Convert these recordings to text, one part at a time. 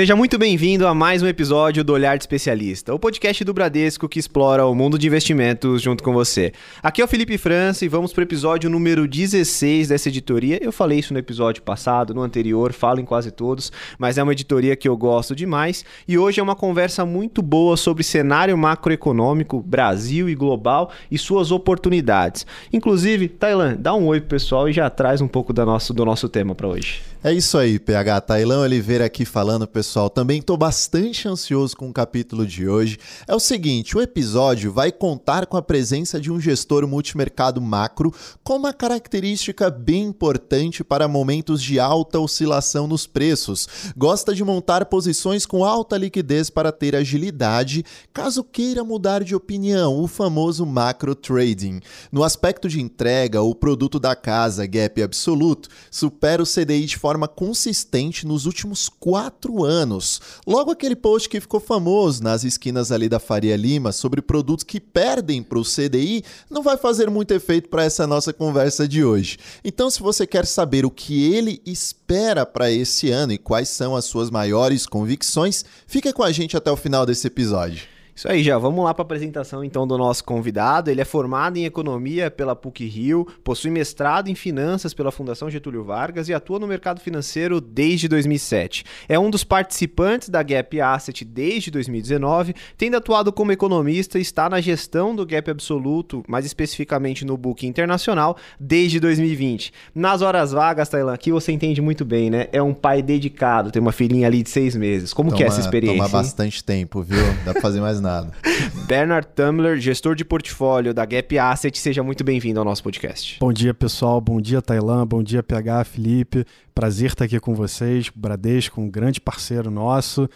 Seja muito bem-vindo a mais um episódio do Olhar de Especialista, o podcast do Bradesco que explora o mundo de investimentos junto com você. Aqui é o Felipe França e vamos para o episódio número 16 dessa editoria. Eu falei isso no episódio passado, no anterior, falo em quase todos, mas é uma editoria que eu gosto demais e hoje é uma conversa muito boa sobre cenário macroeconômico, Brasil e global e suas oportunidades. Inclusive, Tailan, dá um oi pro pessoal e já traz um pouco do nosso, do nosso tema para hoje. É isso aí, PH. Tailão Oliveira aqui falando, pessoal. Também estou bastante ansioso com o capítulo de hoje. É o seguinte: o episódio vai contar com a presença de um gestor multimercado macro com uma característica bem importante para momentos de alta oscilação nos preços. Gosta de montar posições com alta liquidez para ter agilidade, caso queira mudar de opinião, o famoso macro trading. No aspecto de entrega, o produto da casa, gap absoluto, supera o CDI de forma forma consistente nos últimos quatro anos. Logo aquele post que ficou famoso nas esquinas ali da Faria Lima sobre produtos que perdem para o CDI não vai fazer muito efeito para essa nossa conversa de hoje. Então, se você quer saber o que ele espera para esse ano e quais são as suas maiores convicções, fica com a gente até o final desse episódio. Isso aí, já vamos lá para a apresentação então do nosso convidado. Ele é formado em economia pela PUC Rio, possui mestrado em finanças pela Fundação Getúlio Vargas e atua no mercado financeiro desde 2007. É um dos participantes da Gap Asset desde 2019, tendo atuado como economista e está na gestão do Gap Absoluto, mais especificamente no Book Internacional, desde 2020. Nas horas vagas, Tailan, aqui você entende muito bem, né? É um pai dedicado, tem uma filhinha ali de seis meses. Como toma, que é essa experiência? Toma bastante tempo, viu? Dá para fazer mais nada nada. Bernard Tumler, gestor de portfólio da Gap Asset, seja muito bem-vindo ao nosso podcast. Bom dia, pessoal. Bom dia, Tailã. Bom dia, PH, Felipe. Prazer estar aqui com vocês. Bradesco, um grande parceiro nosso.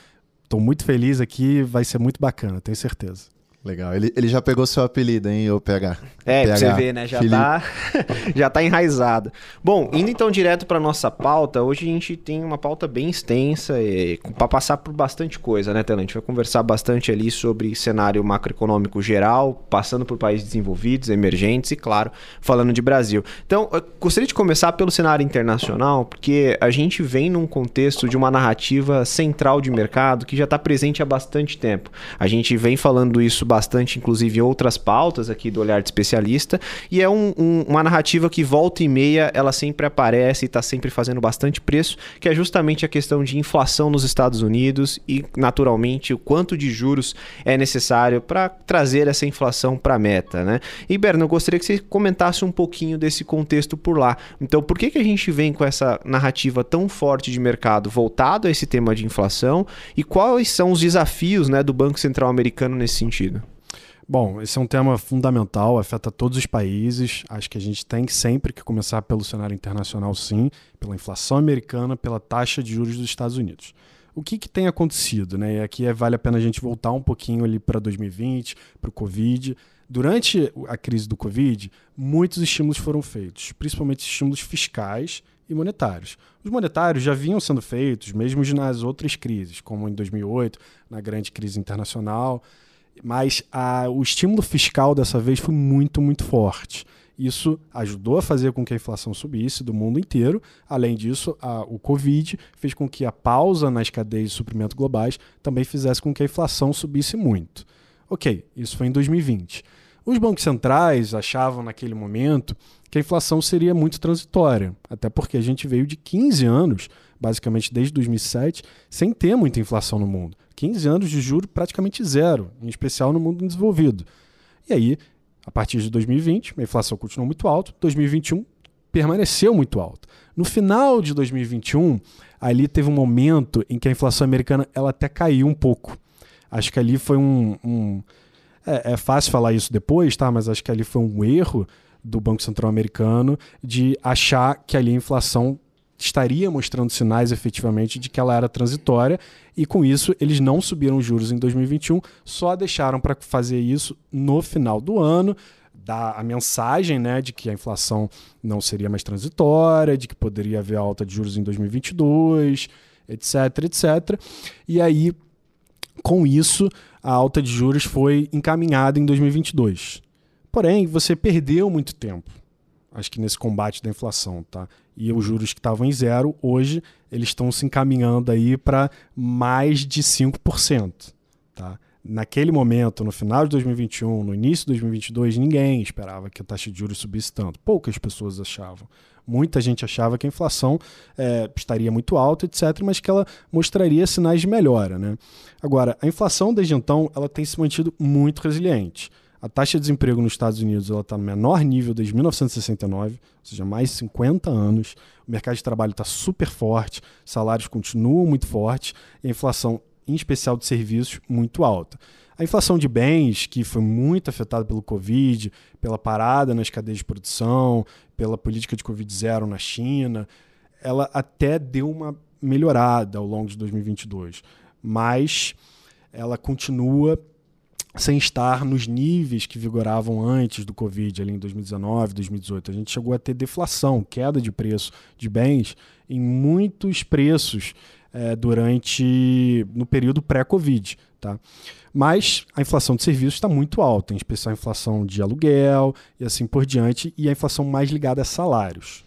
Estou muito feliz aqui, vai ser muito bacana, tenho certeza. Legal. Ele, ele já pegou seu apelido, hein, o PH? É, PH, pra você ver, né? Já tá, já tá enraizado. Bom, indo então direto para nossa pauta, hoje a gente tem uma pauta bem extensa para passar por bastante coisa, né, Tela? A gente vai conversar bastante ali sobre cenário macroeconômico geral, passando por países desenvolvidos, emergentes e, claro, falando de Brasil. Então, eu gostaria de começar pelo cenário internacional, porque a gente vem num contexto de uma narrativa central de mercado que já está presente há bastante tempo. A gente vem falando isso bastante, inclusive, em outras pautas aqui do Olhar de Especialista. E é um, um, uma narrativa que volta e meia, ela sempre aparece e está sempre fazendo bastante preço, que é justamente a questão de inflação nos Estados Unidos e, naturalmente, o quanto de juros é necessário para trazer essa inflação para a meta. Né? E, Berno, eu gostaria que você comentasse um pouquinho desse contexto por lá. Então, por que, que a gente vem com essa narrativa tão forte de mercado voltado a esse tema de inflação e quais são os desafios né, do Banco Central americano nesse sentido? Bom, esse é um tema fundamental, afeta todos os países. Acho que a gente tem sempre que começar pelo cenário internacional, sim, pela inflação americana, pela taxa de juros dos Estados Unidos. O que, que tem acontecido? Né? E aqui é, vale a pena a gente voltar um pouquinho ali para 2020, para o Covid. Durante a crise do Covid, muitos estímulos foram feitos, principalmente estímulos fiscais e monetários. Os monetários já vinham sendo feitos, mesmo nas outras crises, como em 2008, na grande crise internacional. Mas a, o estímulo fiscal dessa vez foi muito, muito forte. Isso ajudou a fazer com que a inflação subisse do mundo inteiro. Além disso, a, o Covid fez com que a pausa nas cadeias de suprimento globais também fizesse com que a inflação subisse muito. Ok, isso foi em 2020. Os bancos centrais achavam naquele momento que a inflação seria muito transitória, até porque a gente veio de 15 anos, basicamente desde 2007, sem ter muita inflação no mundo. 15 anos de juro praticamente zero, em especial no mundo desenvolvido. E aí, a partir de 2020, a inflação continuou muito alta, 2021 permaneceu muito alta. No final de 2021, ali teve um momento em que a inflação americana ela até caiu um pouco. Acho que ali foi um, um é, é, fácil falar isso depois, tá? Mas acho que ali foi um erro do Banco Central americano de achar que ali a inflação estaria mostrando sinais efetivamente de que ela era transitória e com isso eles não subiram os juros em 2021, só deixaram para fazer isso no final do ano, dar a mensagem né, de que a inflação não seria mais transitória, de que poderia haver alta de juros em 2022, etc, etc. E aí, com isso, a alta de juros foi encaminhada em 2022. Porém, você perdeu muito tempo acho que nesse combate da inflação, tá? E os juros que estavam em zero, hoje eles estão se encaminhando aí para mais de 5%. Tá? Naquele momento, no final de 2021, no início de 2022, ninguém esperava que a taxa de juros subisse tanto. Poucas pessoas achavam. Muita gente achava que a inflação é, estaria muito alta, etc., mas que ela mostraria sinais de melhora. Né? Agora, a inflação desde então ela tem se mantido muito resiliente. A taxa de desemprego nos Estados Unidos está no menor nível desde 1969, ou seja, mais de 50 anos. O mercado de trabalho está super forte, salários continuam muito fortes e a inflação, em especial de serviços, muito alta. A inflação de bens, que foi muito afetada pelo Covid, pela parada nas cadeias de produção, pela política de Covid-0 na China, ela até deu uma melhorada ao longo de 2022, mas ela continua sem estar nos níveis que vigoravam antes do Covid, ali em 2019, 2018. A gente chegou a ter deflação, queda de preço de bens em muitos preços é, durante no período pré-Covid. Tá? Mas a inflação de serviços está muito alta, em especial a inflação de aluguel e assim por diante, e a inflação mais ligada a salários.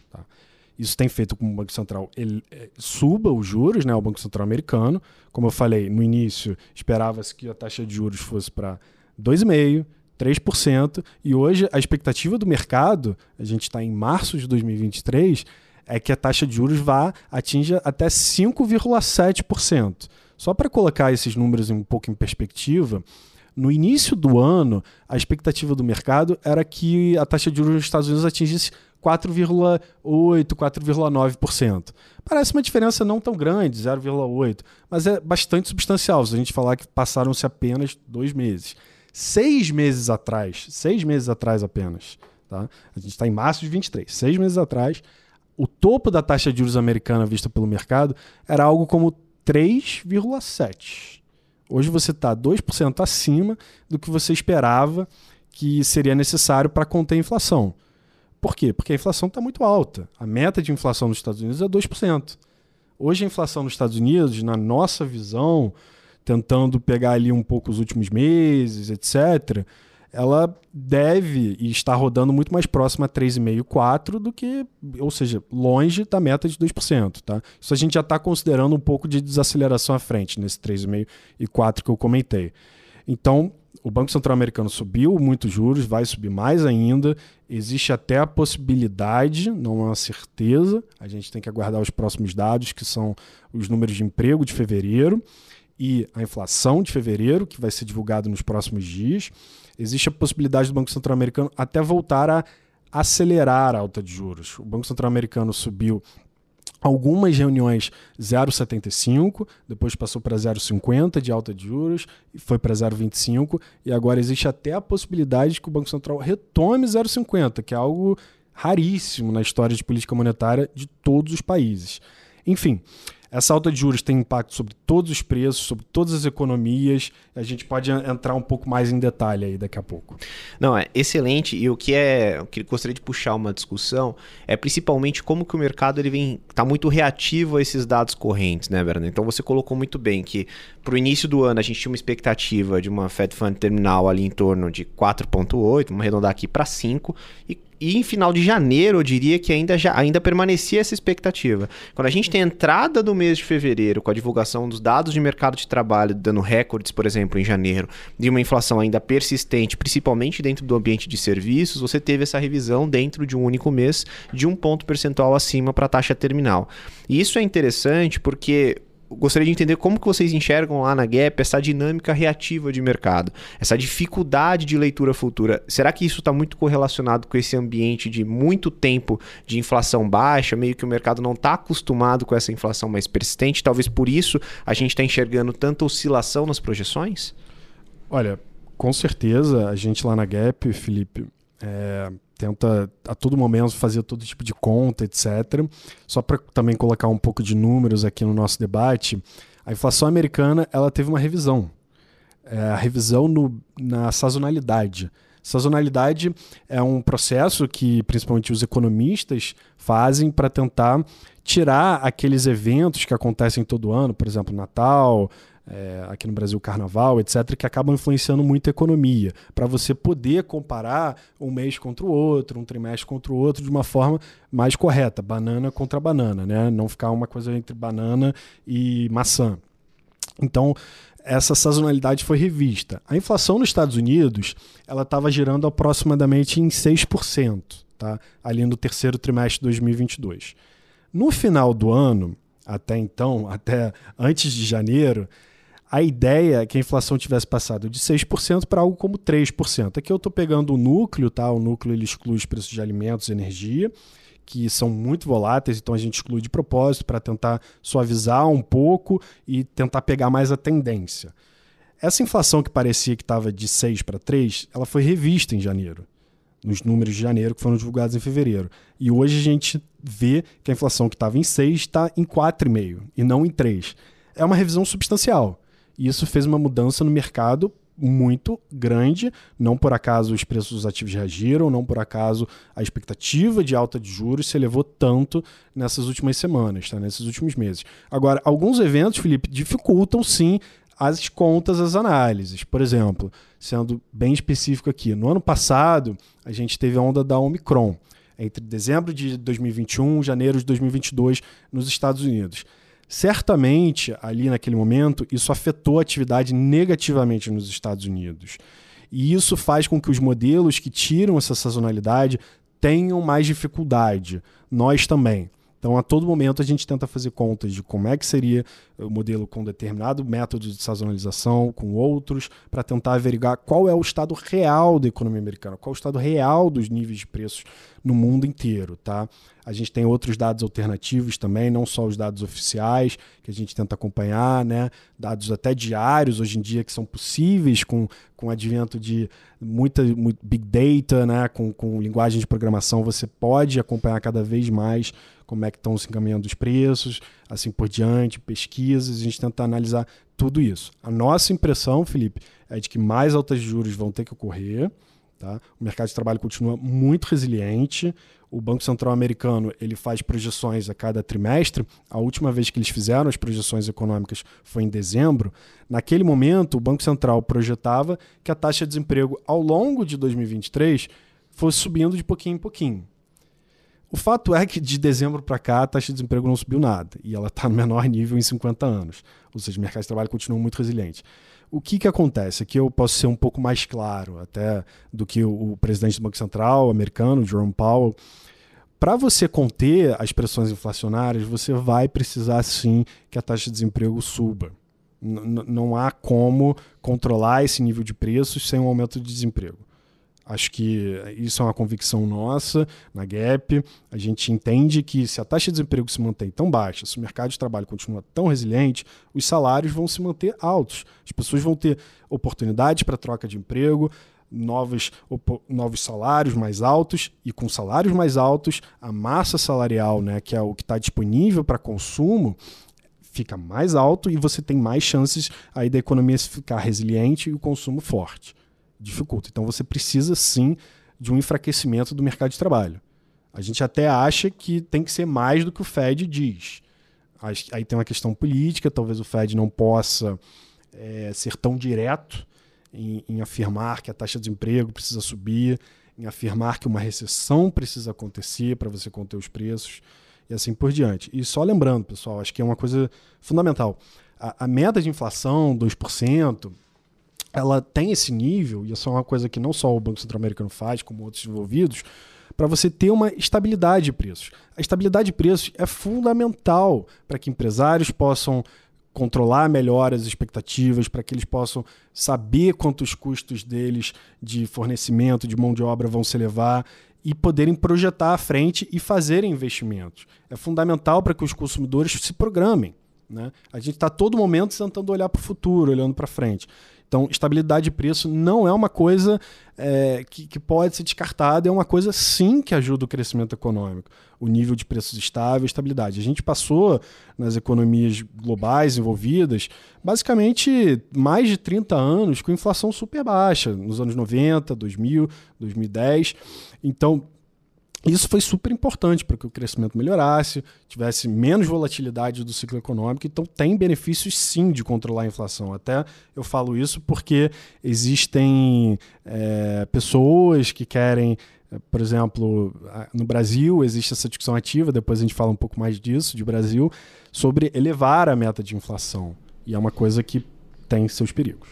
Isso tem feito com que o Banco Central ele, é, suba os juros, né, o Banco Central americano. Como eu falei no início, esperava-se que a taxa de juros fosse para 2,5%, 3%, e hoje a expectativa do mercado, a gente está em março de 2023, é que a taxa de juros vá atinja até 5,7%. Só para colocar esses números um pouco em perspectiva, no início do ano, a expectativa do mercado era que a taxa de juros nos Estados Unidos atingisse 4,8%, 4,9%. Parece uma diferença não tão grande, 0,8%, mas é bastante substancial se a gente falar que passaram-se apenas dois meses. Seis meses atrás, seis meses atrás apenas, tá? a gente está em março de 23, seis meses atrás, o topo da taxa de juros americana vista pelo mercado era algo como 3,7%. Hoje você está 2% acima do que você esperava que seria necessário para conter a inflação. Por quê? Porque a inflação está muito alta. A meta de inflação nos Estados Unidos é 2%. Hoje a inflação nos Estados Unidos, na nossa visão, tentando pegar ali um pouco os últimos meses, etc., ela deve e está rodando muito mais próxima a 3,5%, 4% do que, ou seja, longe da meta de 2%. Tá? Isso a gente já está considerando um pouco de desaceleração à frente, nesse 3,5% e 4% que eu comentei. Então, o Banco Central Americano subiu muitos juros, vai subir mais ainda. Existe até a possibilidade, não é uma certeza, a gente tem que aguardar os próximos dados, que são os números de emprego de fevereiro e a inflação de fevereiro, que vai ser divulgado nos próximos dias existe a possibilidade do Banco Central Americano até voltar a acelerar a alta de juros. O Banco Central Americano subiu algumas reuniões 0,75, depois passou para 0,50 de alta de juros, foi para 0,25 e agora existe até a possibilidade de que o Banco Central retome 0,50, que é algo raríssimo na história de política monetária de todos os países. Enfim, essa alta de juros tem impacto sobre todos os preços, sobre todas as economias. A gente pode entrar um pouco mais em detalhe aí daqui a pouco. Não, é excelente. E o que é, o que gostaria de puxar uma discussão é principalmente como que o mercado ele vem tá muito reativo a esses dados correntes, né, Bernardo? Então você colocou muito bem que para o início do ano a gente tinha uma expectativa de uma Fed Fund terminal ali em torno de 4.8, vamos arredondar aqui para 5 e e em final de janeiro, eu diria que ainda, já, ainda permanecia essa expectativa. Quando a gente tem a entrada do mês de fevereiro, com a divulgação dos dados de mercado de trabalho dando recordes, por exemplo, em janeiro, de uma inflação ainda persistente, principalmente dentro do ambiente de serviços, você teve essa revisão dentro de um único mês de um ponto percentual acima para a taxa terminal. E isso é interessante porque gostaria de entender como que vocês enxergam lá na Gap essa dinâmica reativa de mercado, essa dificuldade de leitura futura. Será que isso está muito correlacionado com esse ambiente de muito tempo de inflação baixa, meio que o mercado não está acostumado com essa inflação mais persistente? Talvez por isso a gente está enxergando tanta oscilação nas projeções? Olha, com certeza a gente lá na Gap, Felipe, é, tenta a todo momento fazer todo tipo de conta, etc. Só para também colocar um pouco de números aqui no nosso debate, a inflação americana ela teve uma revisão. É, a revisão no, na sazonalidade. Sazonalidade é um processo que principalmente os economistas fazem para tentar tirar aqueles eventos que acontecem todo ano, por exemplo, Natal, é, aqui no Brasil carnaval, etc., que acabam influenciando muito a economia, para você poder comparar um mês contra o outro, um trimestre contra o outro de uma forma mais correta, banana contra banana, né? Não ficar uma coisa entre banana e maçã. Então, essa sazonalidade foi revista. A inflação nos Estados Unidos ela estava girando aproximadamente em 6%, tá? ali no terceiro trimestre de 2022. No final do ano, até então, até antes de janeiro, a ideia é que a inflação tivesse passado de 6% para algo como 3%. Aqui eu estou pegando o núcleo, tá? o núcleo ele exclui os preços de alimentos e energia, que são muito voláteis, então a gente exclui de propósito para tentar suavizar um pouco e tentar pegar mais a tendência. Essa inflação que parecia que estava de 6 para 3, ela foi revista em janeiro, nos números de janeiro que foram divulgados em fevereiro. E hoje a gente vê que a inflação que estava em 6 está em 4,5 e não em 3. É uma revisão substancial. E isso fez uma mudança no mercado muito grande. Não por acaso os preços dos ativos reagiram, não por acaso a expectativa de alta de juros se elevou tanto nessas últimas semanas, tá? nesses últimos meses. Agora, alguns eventos, Felipe, dificultam sim as contas, as análises. Por exemplo, sendo bem específico aqui, no ano passado a gente teve a onda da Omicron, entre dezembro de 2021 e janeiro de 2022 nos Estados Unidos. Certamente, ali naquele momento, isso afetou a atividade negativamente nos Estados Unidos. E isso faz com que os modelos que tiram essa sazonalidade tenham mais dificuldade. Nós também. Então, a todo momento, a gente tenta fazer contas de como é que seria o modelo com determinado método de sazonalização, com outros, para tentar averiguar qual é o estado real da economia americana, qual é o estado real dos níveis de preços no mundo inteiro. Tá? A gente tem outros dados alternativos também, não só os dados oficiais, que a gente tenta acompanhar, né? dados até diários hoje em dia que são possíveis com, com o advento de muita muito big data, né? com, com linguagem de programação, você pode acompanhar cada vez mais como é que estão se encaminhando os preços, assim por diante, pesquisas, a gente tenta analisar tudo isso. A nossa impressão, Felipe, é de que mais altas juros vão ter que ocorrer, tá? O mercado de trabalho continua muito resiliente. O Banco Central americano ele faz projeções a cada trimestre. A última vez que eles fizeram as projeções econômicas foi em dezembro. Naquele momento, o Banco Central projetava que a taxa de desemprego ao longo de 2023 fosse subindo de pouquinho em pouquinho. O fato é que de dezembro para cá a taxa de desemprego não subiu nada e ela está no menor nível em 50 anos. Ou seja, o mercado de trabalho continua muito resiliente. O que, que acontece? Aqui eu posso ser um pouco mais claro até do que o, o presidente do Banco Central americano, Jerome Powell. Para você conter as pressões inflacionárias, você vai precisar sim que a taxa de desemprego suba. N não há como controlar esse nível de preços sem um aumento de desemprego. Acho que isso é uma convicção nossa na Gap. A gente entende que se a taxa de desemprego se mantém tão baixa, se o mercado de trabalho continua tão resiliente, os salários vão se manter altos. As pessoas vão ter oportunidades para troca de emprego, novos, novos salários mais altos, e com salários mais altos, a massa salarial, né, que é o que está disponível para consumo, fica mais alto e você tem mais chances aí da economia ficar resiliente e o consumo forte dificulta. Então você precisa sim de um enfraquecimento do mercado de trabalho. A gente até acha que tem que ser mais do que o Fed diz. Aí tem uma questão política, talvez o Fed não possa é, ser tão direto em, em afirmar que a taxa de desemprego precisa subir, em afirmar que uma recessão precisa acontecer para você conter os preços e assim por diante. E só lembrando, pessoal, acho que é uma coisa fundamental. A, a meta de inflação, 2%, ela tem esse nível, e isso é uma coisa que não só o Banco Central Americano faz, como outros envolvidos, para você ter uma estabilidade de preços. A estabilidade de preços é fundamental para que empresários possam controlar melhor as expectativas, para que eles possam saber quantos custos deles de fornecimento, de mão de obra vão se elevar e poderem projetar à frente e fazerem investimentos. É fundamental para que os consumidores se programem. Né? A gente está todo momento tentando olhar para o futuro, olhando para frente. Então, estabilidade de preço não é uma coisa é, que, que, pode ser descartada, é uma coisa sim que ajuda o crescimento econômico. O nível de preços estável, estabilidade. A gente passou nas economias globais envolvidas, basicamente mais de 30 anos com inflação super baixa, nos anos 90, 2000, 2010. Então, Isso foi super importante para que o crescimento melhorasse, tivesse menos volatilidade do ciclo econômico. Então, tem benefícios sim de controlar a inflação. Até eu falo isso porque existem é, pessoas que querem, por exemplo, no Brasil existe essa discussão ativa, depois a gente fala um pouco mais disso, de Brasil, sobre elevar a meta de inflação. E é uma coisa que tem seus perigos.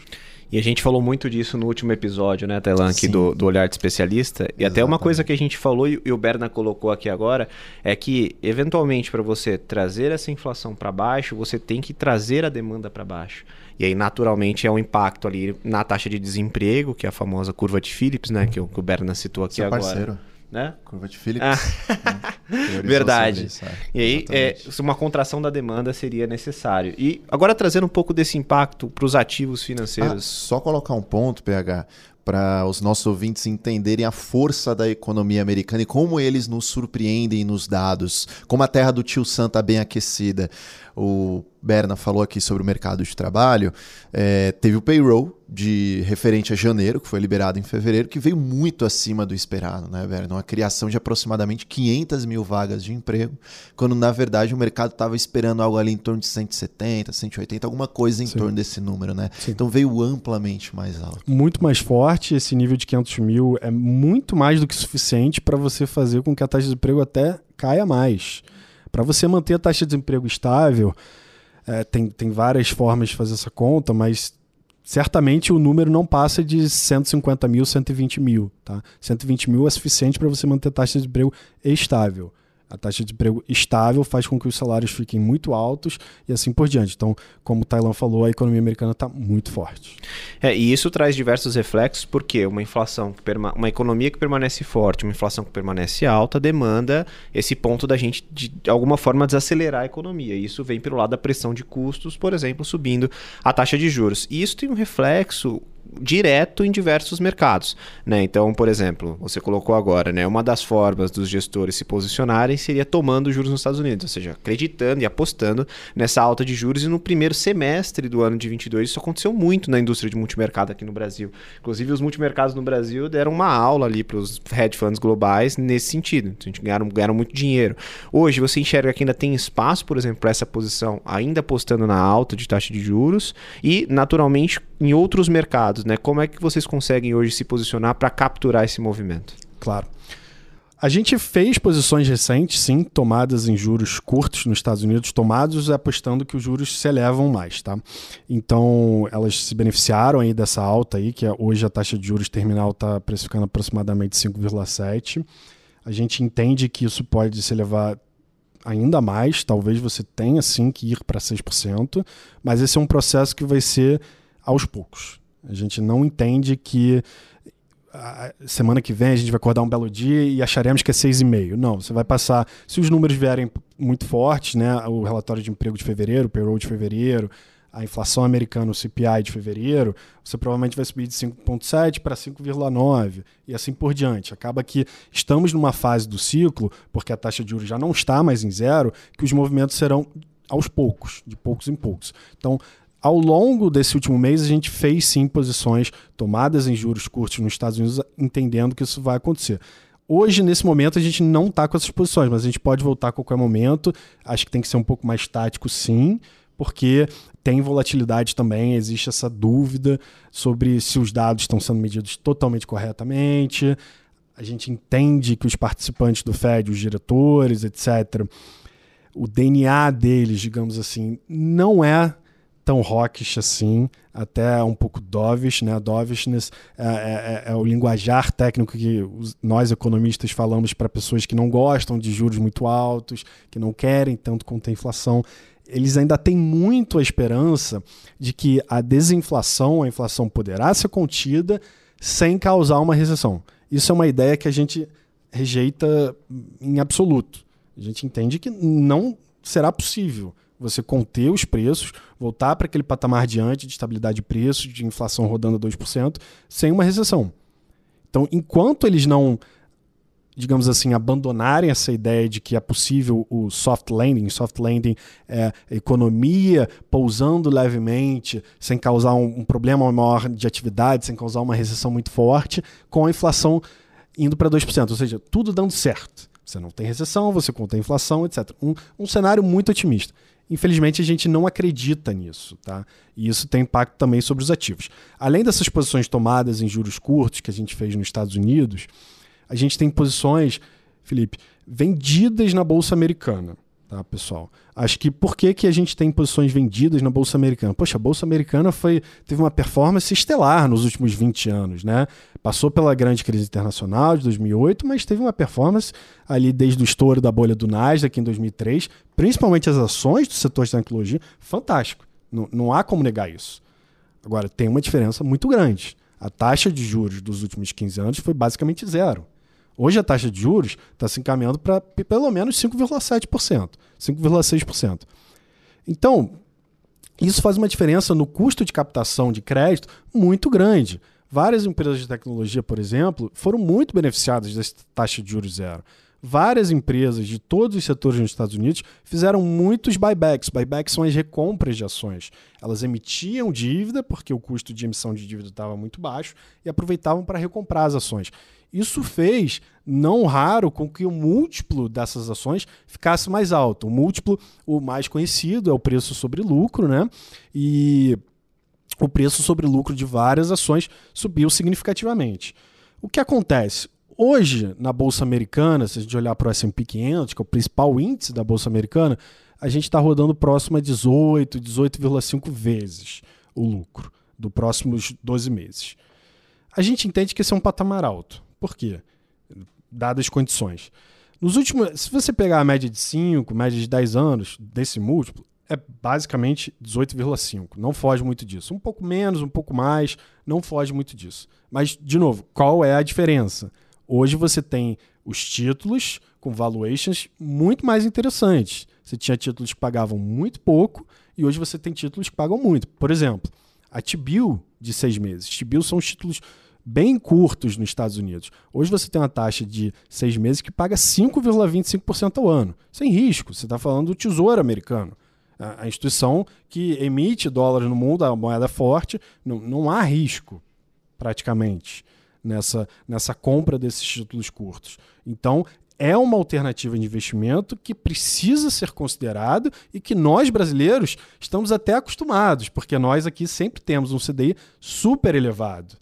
E a gente falou muito disso no último episódio, né, Tailan, aqui do, do Olhar de Especialista. E Exatamente. até uma coisa que a gente falou e o Berna colocou aqui agora é que, eventualmente, para você trazer essa inflação para baixo, você tem que trazer a demanda para baixo. E aí, naturalmente, é um impacto ali na taxa de desemprego, que é a famosa curva de Phillips, né, que o, que o Berna citou aqui Seu agora. Parceiro né? Curva de Phillips. Ah. Né? Verdade. Isso, é. E aí, é, uma contração da demanda seria necessário. E agora trazendo um pouco desse impacto para os ativos financeiros. Ah, só colocar um ponto, PH, para os nossos ouvintes entenderem a força da economia americana e como eles nos surpreendem nos dados, como a terra do tio Sam está bem aquecida. O Berna falou aqui sobre o mercado de trabalho. É, teve o payroll de referente a janeiro, que foi liberado em fevereiro, que veio muito acima do esperado, né, Berna? Uma criação de aproximadamente 500 mil vagas de emprego, quando na verdade o mercado estava esperando algo ali em torno de 170, 180, alguma coisa em Sim. torno desse número, né? Sim. Então veio amplamente mais alto. Muito mais forte. Esse nível de 500 mil é muito mais do que suficiente para você fazer com que a taxa de emprego até caia mais. Para você manter a taxa de desemprego estável, é, tem, tem várias formas de fazer essa conta, mas certamente o número não passa de 150 mil, 120 mil. Tá? 120 mil é suficiente para você manter a taxa de desemprego estável. A taxa de emprego estável faz com que os salários fiquem muito altos e assim por diante. Então, como o Tailan falou, a economia americana está muito forte. É, e isso traz diversos reflexos, porque uma inflação, que uma economia que permanece forte, uma inflação que permanece alta, demanda esse ponto da gente, de, de alguma forma, desacelerar a economia. E isso vem pelo lado da pressão de custos, por exemplo, subindo a taxa de juros. E isso tem um reflexo direto em diversos mercados. Né? Então, por exemplo, você colocou agora, né, uma das formas dos gestores se posicionarem seria tomando juros nos Estados Unidos, ou seja, acreditando e apostando nessa alta de juros. E no primeiro semestre do ano de 22 isso aconteceu muito na indústria de multimercado aqui no Brasil. Inclusive, os multimercados no Brasil deram uma aula ali para os hedge funds globais nesse sentido. A gente ganharam, ganharam muito dinheiro. Hoje, você enxerga que ainda tem espaço, por exemplo, para essa posição, ainda apostando na alta de taxa de juros e, naturalmente, em outros mercados, né? Como é que vocês conseguem hoje se posicionar para capturar esse movimento? Claro. A gente fez posições recentes, sim, tomadas em juros curtos nos Estados Unidos, tomados apostando que os juros se elevam mais, tá? Então, elas se beneficiaram aí dessa alta aí, que é, hoje a taxa de juros terminal está precificando aproximadamente 5,7. A gente entende que isso pode se elevar ainda mais, talvez você tenha sim que ir para 6%, mas esse é um processo que vai ser aos poucos. A gente não entende que semana que vem a gente vai acordar um belo dia e acharemos que é 6,5. Não, você vai passar. Se os números vierem muito fortes, né, o relatório de emprego de fevereiro, o payroll de fevereiro, a inflação americana, o CPI de fevereiro, você provavelmente vai subir de 5,7 para 5,9 e assim por diante. Acaba que estamos numa fase do ciclo, porque a taxa de juros já não está mais em zero, que os movimentos serão aos poucos, de poucos em poucos. Então, ao longo desse último mês, a gente fez sim posições tomadas em juros curtos nos Estados Unidos, entendendo que isso vai acontecer. Hoje, nesse momento, a gente não está com essas posições, mas a gente pode voltar a qualquer momento. Acho que tem que ser um pouco mais tático, sim, porque tem volatilidade também, existe essa dúvida sobre se os dados estão sendo medidos totalmente corretamente. A gente entende que os participantes do Fed, os diretores, etc., o DNA deles, digamos assim, não é tão rockish assim, até um pouco dovish, né? Dovishness é, é, é, é, o linguajar técnico que nós economistas falamos para pessoas que não gostam de juros muito altos, que não querem tanto conter inflação. Eles ainda têm muito a esperança de que a desinflação, a inflação poderá ser contida sem causar uma recessão. Isso é uma ideia que a gente rejeita em absoluto. A gente entende que não será possível você conter os preços, voltar para aquele patamar diante de estabilidade de preços, de inflação rodando a 2%, sem uma recessão. Então, enquanto eles não, digamos assim, abandonarem essa ideia de que é possível o soft landing, soft landing é economia pousando levemente, sem causar um, um problema maior de atividade, sem causar uma recessão muito forte, com a inflação indo para 2%, ou seja, tudo dando certo. Você não tem recessão, você contém inflação, etc. Um, um cenário muito otimista. Infelizmente, a gente não acredita nisso, tá? E isso tem impacto também sobre os ativos. Além dessas posições tomadas em juros curtos que a gente fez nos Estados Unidos, a gente tem posições, Felipe, vendidas na Bolsa Americana tá, pessoal? Acho que por que, que a gente tem posições vendidas na Bolsa Americana? Poxa, a Bolsa Americana foi, teve uma performance estelar nos últimos 20 anos, né? Passou pela grande crise internacional de 2008, mas teve uma performance ali desde o estouro da bolha do Nasdaq em 2003, principalmente as ações do setor de tecnologia, fantástico. Não, não há como negar isso. Agora, tem uma diferença muito grande. A taxa de juros dos últimos 15 anos foi basicamente zero. Hoje a taxa de juros está se encaminhando para pelo menos 5,7%, 5,6%. Então, isso faz uma diferença no custo de captação de crédito muito grande. Várias empresas de tecnologia, por exemplo, foram muito beneficiadas dessa taxa de juros zero. Várias empresas de todos os setores nos Estados Unidos fizeram muitos buybacks. Buybacks são as recompras de ações. Elas emitiam dívida, porque o custo de emissão de dívida estava muito baixo, e aproveitavam para recomprar as ações. Isso fez, não raro, com que o múltiplo dessas ações ficasse mais alto. O múltiplo, o mais conhecido, é o preço sobre lucro, né? E o preço sobre lucro de várias ações subiu significativamente. O que acontece? Hoje, na Bolsa Americana, se a gente olhar para o S&P 500, que é o principal índice da Bolsa Americana, a gente está rodando próximo a 18, 18,5 vezes o lucro dos próximos 12 meses. A gente entende que esse é um patamar alto. Por quê? Dadas as condições. Nos últimos, se você pegar a média de 5, média de 10 anos desse múltiplo, é basicamente 18,5. Não foge muito disso. Um pouco menos, um pouco mais, não foge muito disso. Mas, de novo, qual é a diferença? Hoje você tem os títulos com valuations muito mais interessantes. Você tinha títulos que pagavam muito pouco e hoje você tem títulos que pagam muito. Por exemplo, a T-Bill de seis meses. T-Bill são os títulos bem curtos nos Estados Unidos. Hoje você tem uma taxa de seis meses que paga 5,25% ao ano, sem risco. Você está falando do Tesouro Americano. A instituição que emite dólares no mundo, a moeda forte, não, não há risco, praticamente, nessa, nessa compra desses títulos curtos. Então, é uma alternativa de investimento que precisa ser considerado e que nós brasileiros estamos até acostumados, porque nós aqui sempre temos um CDI super elevado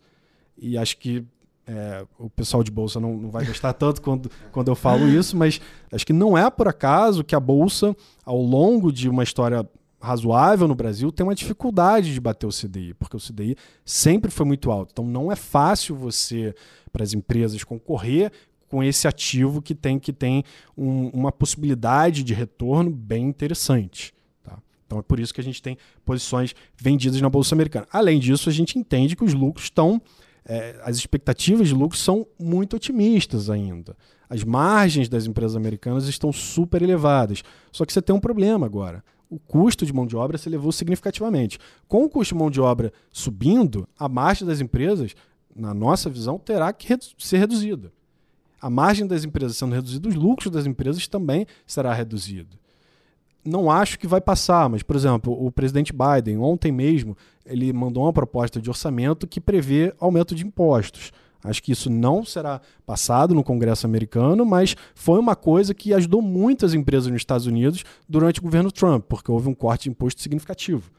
e acho que é, o pessoal de bolsa não, não vai gostar tanto quando, quando eu falo isso, mas acho que não é por acaso que a bolsa, ao longo de uma história razoável no Brasil, tem uma dificuldade de bater o CDI, porque o CDI sempre foi muito alto. Então não é fácil você, para as empresas, concorrer com esse ativo que tem que tem um, uma possibilidade de retorno bem interessante. Tá? Então é por isso que a gente tem posições vendidas na Bolsa Americana. Além disso, a gente entende que os lucros estão é, as expectativas de lucro são muito otimistas ainda. As margens das empresas americanas estão super elevadas. Só que você tem um problema agora. O custo de mão de obra se elevou significativamente. Com o custo de mão de obra subindo, a margem das empresas, na nossa visão, terá que redu ser reduzida. A margem das empresas sendo reduzida, os lucros das empresas também será reduzido não acho que vai passar, mas, por exemplo, o presidente Biden, ontem mesmo, ele mandou uma proposta de orçamento que prevê aumento de impostos. Acho que isso não será passado no Congresso americano, mas foi uma coisa que ajudou muitas empresas nos Estados Unidos durante o governo Trump, porque houve um corte de imposto significativo.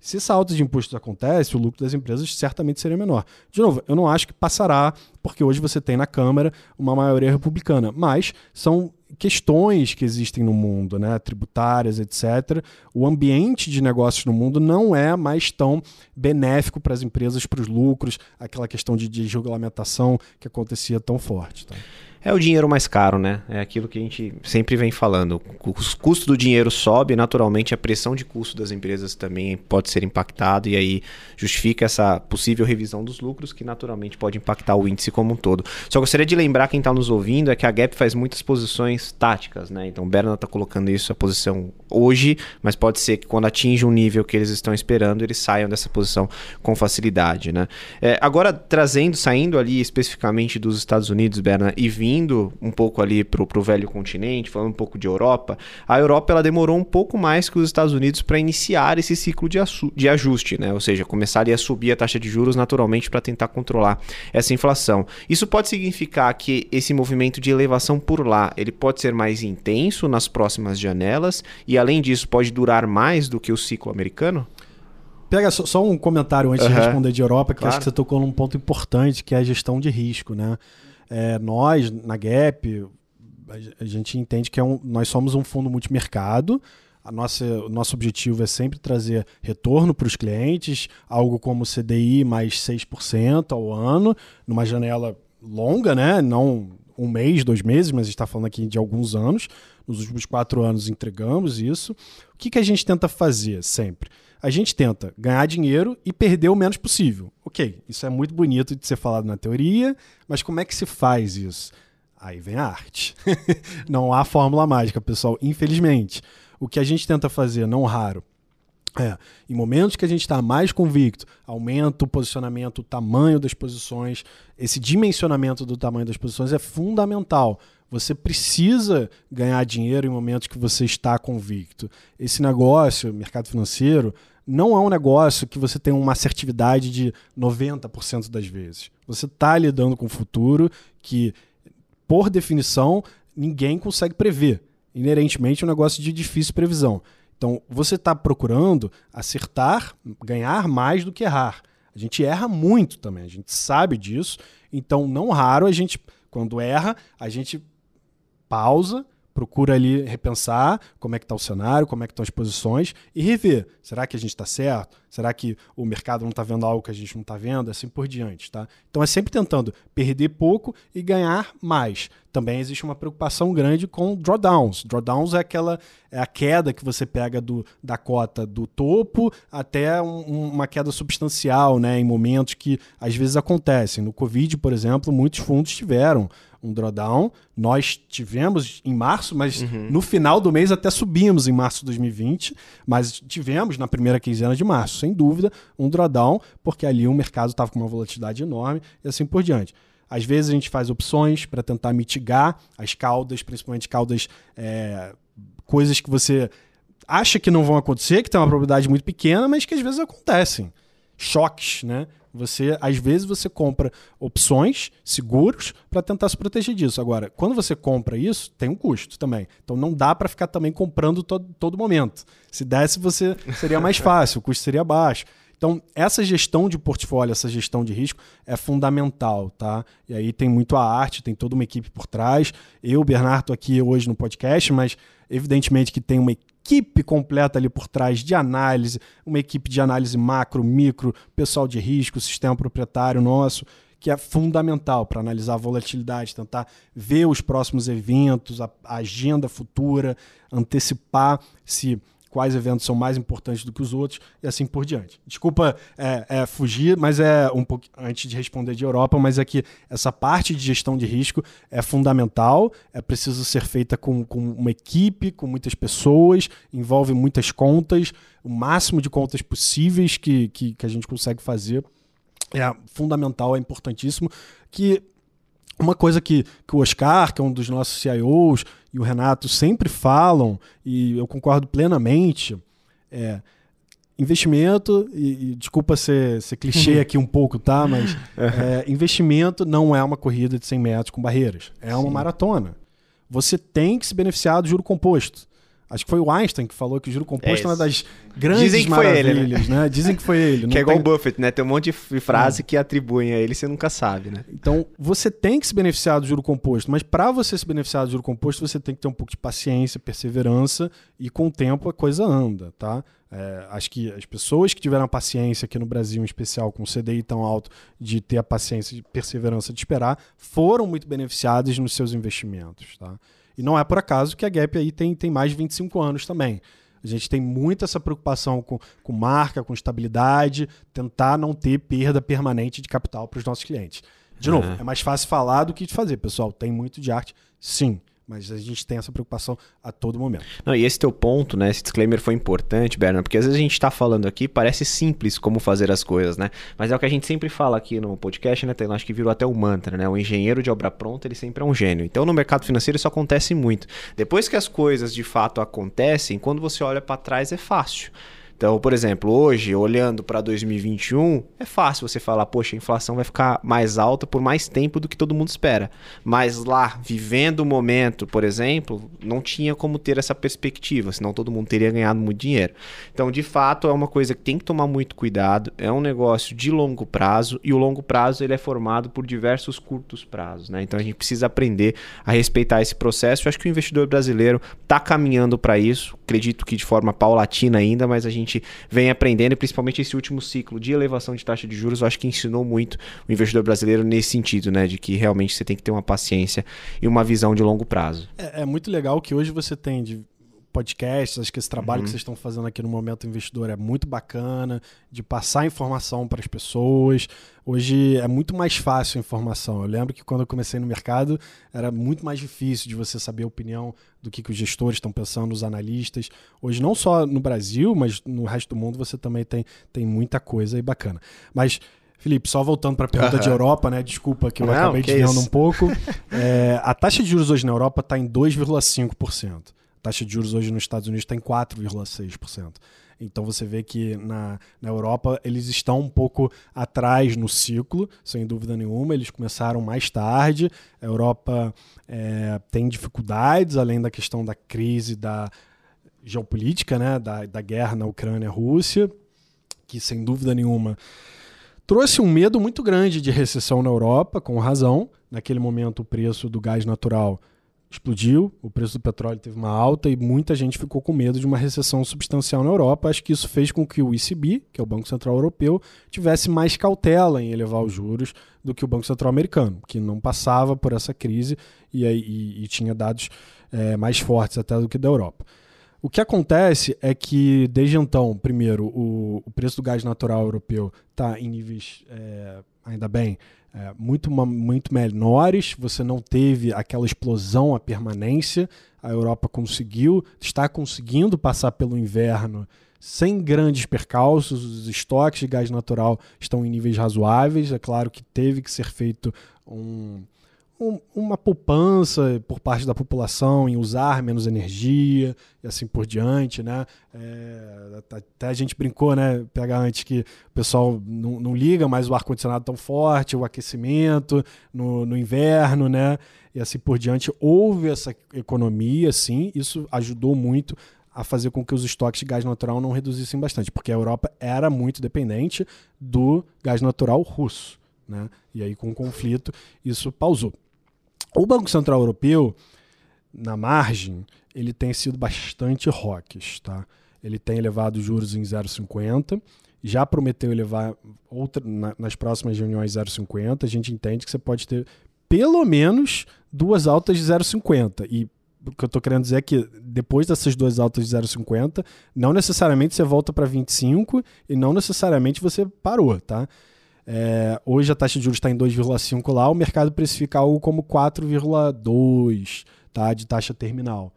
Se essa alta de impostos acontece, o lucro das empresas certamente seria menor. De novo, eu não acho que passará, porque hoje você tem na Câmara uma maioria republicana, mas são questões que existem no mundo, né, tributárias, etc. O ambiente de negócios no mundo não é mais tão benéfico para as empresas, para os lucros, aquela questão de desregulamentação que acontecia tão forte. Tá? É o dinheiro mais caro, né? É aquilo que a gente sempre vem falando. O custo do dinheiro sobe, naturalmente a pressão de custo das empresas também pode ser impactado e aí justifica essa possível revisão dos lucros que naturalmente pode impactar o índice como um todo. Só gostaria de lembrar quem está nos ouvindo é que a Gap faz muitas posições táticas, né? Então o Bernard está colocando isso a posição hoje, mas pode ser que quando atinja um nível que eles estão esperando, eles saiam dessa posição com facilidade, né? É, agora trazendo, saindo ali especificamente dos Estados Unidos, Bernard, e vindo indo um pouco ali pro, pro velho continente, falando um pouco de Europa, a Europa ela demorou um pouco mais que os Estados Unidos para iniciar esse ciclo de, de ajuste, né? Ou seja, começar a subir a taxa de juros naturalmente para tentar controlar essa inflação. Isso pode significar que esse movimento de elevação por lá, ele pode ser mais intenso nas próximas janelas e além disso pode durar mais do que o ciclo americano? Pega só, só um comentário antes uhum. de responder de Europa, que claro. acho que você tocou num ponto importante, que é a gestão de risco, né? É, nós, na Gap, a gente entende que é um, nós somos um fundo multimercado. A nossa, o nosso objetivo é sempre trazer retorno para os clientes, algo como CDI mais 6% ao ano, numa janela longa, né? Não um mês, dois meses, mas a gente está falando aqui de alguns anos. Nos últimos quatro anos entregamos isso. O que, que a gente tenta fazer sempre? A gente tenta ganhar dinheiro e perder o menos possível. Ok, isso é muito bonito de ser falado na teoria, mas como é que se faz isso? Aí vem a arte. não há fórmula mágica, pessoal, infelizmente. O que a gente tenta fazer, não raro, é, em momentos que a gente está mais convicto, aumenta o posicionamento, o tamanho das posições, esse dimensionamento do tamanho das posições é fundamental. Você precisa ganhar dinheiro em momentos que você está convicto. Esse negócio, mercado financeiro, não é um negócio que você tem uma assertividade de 90% das vezes. Você está lidando com o futuro que, por definição, ninguém consegue prever. Inerentemente é um negócio de difícil previsão. Então, você está procurando acertar, ganhar mais do que errar. A gente erra muito também, a gente sabe disso. Então, não raro a gente, quando erra, a gente pausa, procura ali repensar como é que está o cenário, como é que estão as posições e rever. Será que a gente está certo? Será que o mercado não está vendo algo que a gente não está vendo? Assim por diante, tá? Então é sempre tentando perder pouco e ganhar mais. Também existe uma preocupação grande com drawdowns. Drawdowns é aquela é a queda que você pega do, da cota do topo até um, uma queda substancial, né, em momentos que às vezes acontecem. No Covid, por exemplo, muitos fundos tiveram um drawdown. Nós tivemos em março, mas uhum. no final do mês até subimos em março de 2020, mas tivemos na primeira quinzena de março, sem dúvida, um drawdown, porque ali o mercado estava com uma volatilidade enorme e assim por diante. Às vezes a gente faz opções para tentar mitigar as caudas, principalmente caudas, é, coisas que você acha que não vão acontecer, que tem uma probabilidade muito pequena, mas que às vezes acontecem. Choques, né? Você, às vezes, você compra opções, seguros, para tentar se proteger disso. Agora, quando você compra isso, tem um custo também. Então não dá para ficar também comprando todo, todo momento. Se desse, você seria mais fácil, o custo seria baixo. Então, essa gestão de portfólio, essa gestão de risco é fundamental, tá? E aí tem muito a arte, tem toda uma equipe por trás. Eu, Bernardo, aqui hoje no podcast, mas evidentemente que tem uma equipe completa ali por trás de análise, uma equipe de análise macro, micro, pessoal de risco, sistema proprietário nosso, que é fundamental para analisar a volatilidade, tentar ver os próximos eventos, a, agenda futura, antecipar se quais eventos são mais importantes do que os outros e assim por diante. Desculpa é, é, fugir, mas é um pouco antes de responder de Europa, mas é que essa parte de gestão de risco é fundamental, é preciso ser feita com, com uma equipe, com muitas pessoas, envolve muitas contas, o máximo de contas possíveis que, que, que a gente consegue fazer é fundamental, é importantíssimo, que uma coisa que, que o Oscar, que é um dos nossos CIOs, e o Renato sempre falam, e eu concordo plenamente, é investimento, e, e desculpa ser, ser clichê aqui um pouco, tá? Mas é, investimento não é uma corrida de 100 metros com barreiras, é uma Sim. maratona. Você tem que se beneficiar do juro composto. Acho que foi o Einstein que falou que o juro composto é, é uma das grandes Dizem que maravilhas, foi ele, né? né? Dizem que foi ele. que é igual tem... o Buffett, né? Tem um monte de frase é. que atribuem a ele e você nunca sabe, né? Então, você tem que se beneficiar do juro composto, mas para você se beneficiar do juro composto, você tem que ter um pouco de paciência, perseverança e com o tempo a coisa anda, tá? É, acho que as pessoas que tiveram a paciência aqui no Brasil, em especial com o CDI tão alto, de ter a paciência e perseverança de esperar, foram muito beneficiadas nos seus investimentos, tá? E não é por acaso que a Gap aí tem, tem mais de 25 anos também. A gente tem muito essa preocupação com, com marca, com estabilidade, tentar não ter perda permanente de capital para os nossos clientes. De novo, é mais fácil falar do que de fazer, pessoal. Tem muito de arte, sim. Mas a gente tem essa preocupação a todo momento. Não, e esse teu ponto, né? Esse disclaimer foi importante, Bernard, porque às vezes a gente está falando aqui, parece simples como fazer as coisas, né? Mas é o que a gente sempre fala aqui no podcast, né? Acho que virou até o mantra, né? O engenheiro de obra pronta, ele sempre é um gênio. Então no mercado financeiro isso acontece muito. Depois que as coisas de fato acontecem, quando você olha para trás é fácil. Então, por exemplo, hoje, olhando para 2021, é fácil você falar, poxa, a inflação vai ficar mais alta por mais tempo do que todo mundo espera. Mas lá, vivendo o momento, por exemplo, não tinha como ter essa perspectiva, senão todo mundo teria ganhado muito dinheiro. Então, de fato, é uma coisa que tem que tomar muito cuidado, é um negócio de longo prazo e o longo prazo ele é formado por diversos curtos prazos, né? Então, a gente precisa aprender a respeitar esse processo. Eu acho que o investidor brasileiro está caminhando para isso. Acredito que de forma paulatina ainda, mas a gente gente vem aprendendo, e principalmente esse último ciclo de elevação de taxa de juros, eu acho que ensinou muito o investidor brasileiro nesse sentido, né? De que realmente você tem que ter uma paciência e uma visão de longo prazo. É, é muito legal que hoje você tem de podcasts, acho que esse trabalho uhum. que vocês estão fazendo aqui no Momento Investidor é muito bacana, de passar informação para as pessoas. Hoje é muito mais fácil a informação. Eu lembro que quando eu comecei no mercado era muito mais difícil de você saber a opinião do que, que os gestores estão pensando, os analistas. Hoje, não só no Brasil, mas no resto do mundo você também tem, tem muita coisa aí bacana. Mas Felipe, só voltando para a pergunta uhum. de Europa, né? Desculpa que eu Não, acabei desviando um pouco. É, a taxa de juros hoje na Europa está em 2,5% taxa de juros hoje nos Estados Unidos está em 4,6%. Então você vê que na, na Europa eles estão um pouco atrás no ciclo, sem dúvida nenhuma. Eles começaram mais tarde. A Europa é, tem dificuldades, além da questão da crise da geopolítica, né, da, da guerra na Ucrânia-Rússia, que sem dúvida nenhuma trouxe um medo muito grande de recessão na Europa, com razão. Naquele momento o preço do gás natural explodiu, o preço do petróleo teve uma alta e muita gente ficou com medo de uma recessão substancial na Europa. Acho que isso fez com que o ECB, que é o Banco Central Europeu, tivesse mais cautela em elevar os juros do que o Banco Central Americano, que não passava por essa crise e, e, e tinha dados é, mais fortes até do que da Europa. O que acontece é que, desde então, primeiro, o, o preço do gás natural europeu está em níveis, é, ainda bem, é, muito, muito menores, você não teve aquela explosão, a permanência. A Europa conseguiu, está conseguindo passar pelo inverno sem grandes percalços, os estoques de gás natural estão em níveis razoáveis. É claro que teve que ser feito um, um, uma poupança por parte da população em usar menos energia e assim por diante, né? É, até a gente brincou, né, pegar antes que o pessoal não, não liga mais o ar-condicionado tão forte, o aquecimento no, no inverno, né? E assim por diante. Houve essa economia, sim, isso ajudou muito a fazer com que os estoques de gás natural não reduzissem bastante, porque a Europa era muito dependente do gás natural russo. Né? E aí, com o conflito, isso pausou. O Banco Central Europeu, na margem, ele tem sido bastante rocks, tá? Ele tem elevado os juros em 0,50, já prometeu elevar outra, na, nas próximas reuniões 0,50. A gente entende que você pode ter pelo menos duas altas de 0,50. E o que eu estou querendo dizer é que depois dessas duas altas de 0,50, não necessariamente você volta para 25 e não necessariamente você parou, tá? É, hoje a taxa de juros está em 2,5 lá, o mercado precifica algo como 4,2 tá, de taxa terminal.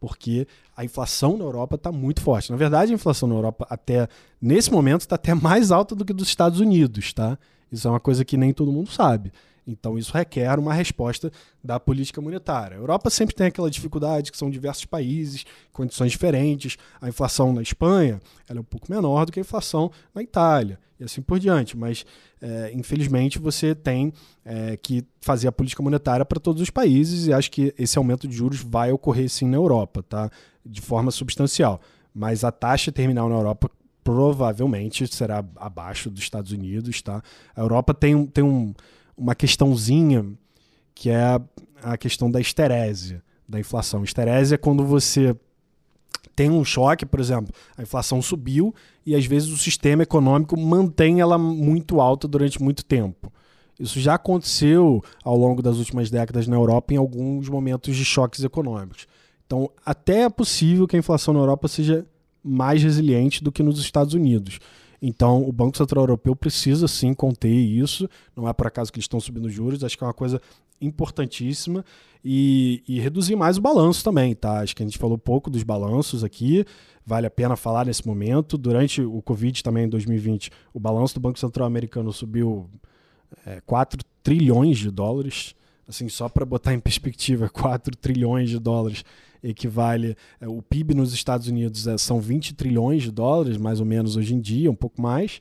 Porque a inflação na Europa está muito forte. Na verdade, a inflação na Europa, até nesse momento, está até mais alta do que dos Estados Unidos. Tá? Isso é uma coisa que nem todo mundo sabe. Então, isso requer uma resposta da política monetária. A Europa sempre tem aquela dificuldade, que são diversos países, condições diferentes. A inflação na Espanha ela é um pouco menor do que a inflação na Itália, e assim por diante. Mas, é, infelizmente, você tem é, que fazer a política monetária para todos os países, e acho que esse aumento de juros vai ocorrer sim na Europa, tá? de forma substancial. Mas a taxa terminal na Europa provavelmente será abaixo dos Estados Unidos. Tá? A Europa tem, tem um uma questãozinha que é a, questão da esterese, da inflação. Esterese é quando você tem um choque, por exemplo, a inflação subiu e às vezes o sistema econômico mantém ela muito alta durante muito tempo. Isso já aconteceu ao longo das últimas décadas na Europa em alguns momentos de choques econômicos. Então, até é possível que a inflação na Europa seja mais resiliente do que nos Estados Unidos. Então, o Banco Central Europeu precisa sim conter isso. Não é por acaso que eles estão subindo juros, acho que é uma coisa importantíssima. E, e, reduzir mais o balanço também, tá? Acho que a gente falou pouco dos balanços aqui, vale a pena falar nesse momento. Durante o Covid também, em 2020, o balanço do Banco Central Americano subiu é, 4 trilhões de dólares. Assim, só para botar em perspectiva, 4 trilhões de dólares equivale. É, o PIB nos Estados Unidos é, são 20 trilhões de dólares, mais ou menos hoje em dia, um pouco mais.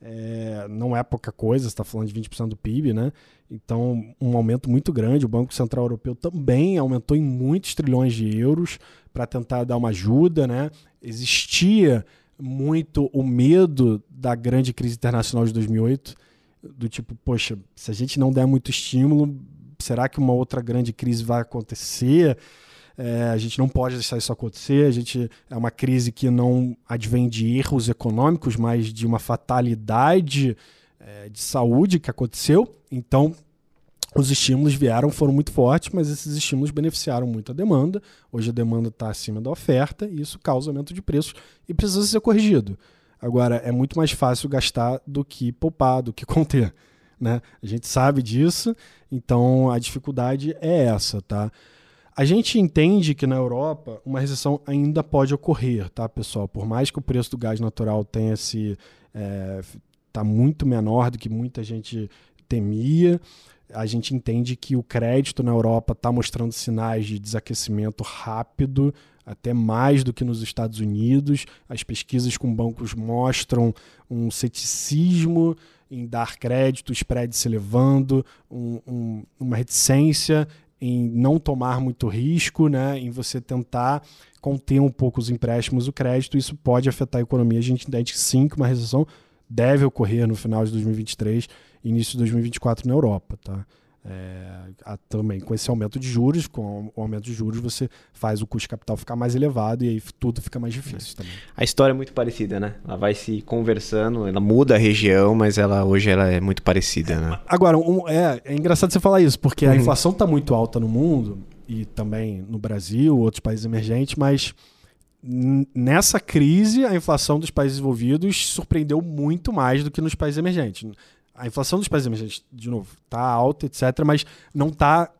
É, não é pouca coisa, está falando de 20% do PIB, né? Então, um aumento muito grande. O Banco Central Europeu também aumentou em muitos trilhões de euros para tentar dar uma ajuda, né? Existia muito o medo da grande crise internacional de 2008, do tipo, poxa, se a gente não der muito estímulo, será que uma outra grande crise vai acontecer? É, a gente não pode deixar isso acontecer. A gente é uma crise que não advém de erros econômicos, mas de uma fatalidade é, de saúde que aconteceu. Então, os estímulos vieram, foram muito fortes, mas esses estímulos beneficiaram muito a demanda. Hoje a demanda está acima da oferta e isso causa aumento de preços e precisa ser corrigido. Agora, é muito mais fácil gastar do que poupar, do que conter. Né? A gente sabe disso, então a dificuldade é essa, tá? A gente entende que na Europa uma recessão ainda pode ocorrer, tá, pessoal? Por mais que o preço do gás natural tenha se é, tá muito menor do que muita gente temia, a gente entende que o crédito na Europa está mostrando sinais de desaquecimento rápido, até mais do que nos Estados Unidos. As pesquisas com bancos mostram um ceticismo em dar crédito, spread se elevando, um, um, uma reticência em não tomar muito risco, né, em você tentar conter um pouco os empréstimos, o crédito, isso pode afetar a economia. A gente entende sim que uma recessão deve ocorrer no final de 2023, início de 2024 na Europa, tá? É, também com esse aumento de juros, com o aumento de juros você faz o custo de capital ficar mais elevado e aí tudo fica mais difícil também. A história é muito parecida, né? Ela vai se conversando, ela muda a região, mas ela hoje ela é muito parecida, né? Agora, um, é, é engraçado você falar isso, porque a uhum. inflação está muito alta no mundo e também no Brasil, outros países emergentes, mas nessa crise a inflação dos países desenvolvidos surpreendeu muito mais do que nos países emergentes a inflação dos países emergentes, de novo, está alta, etc., mas não está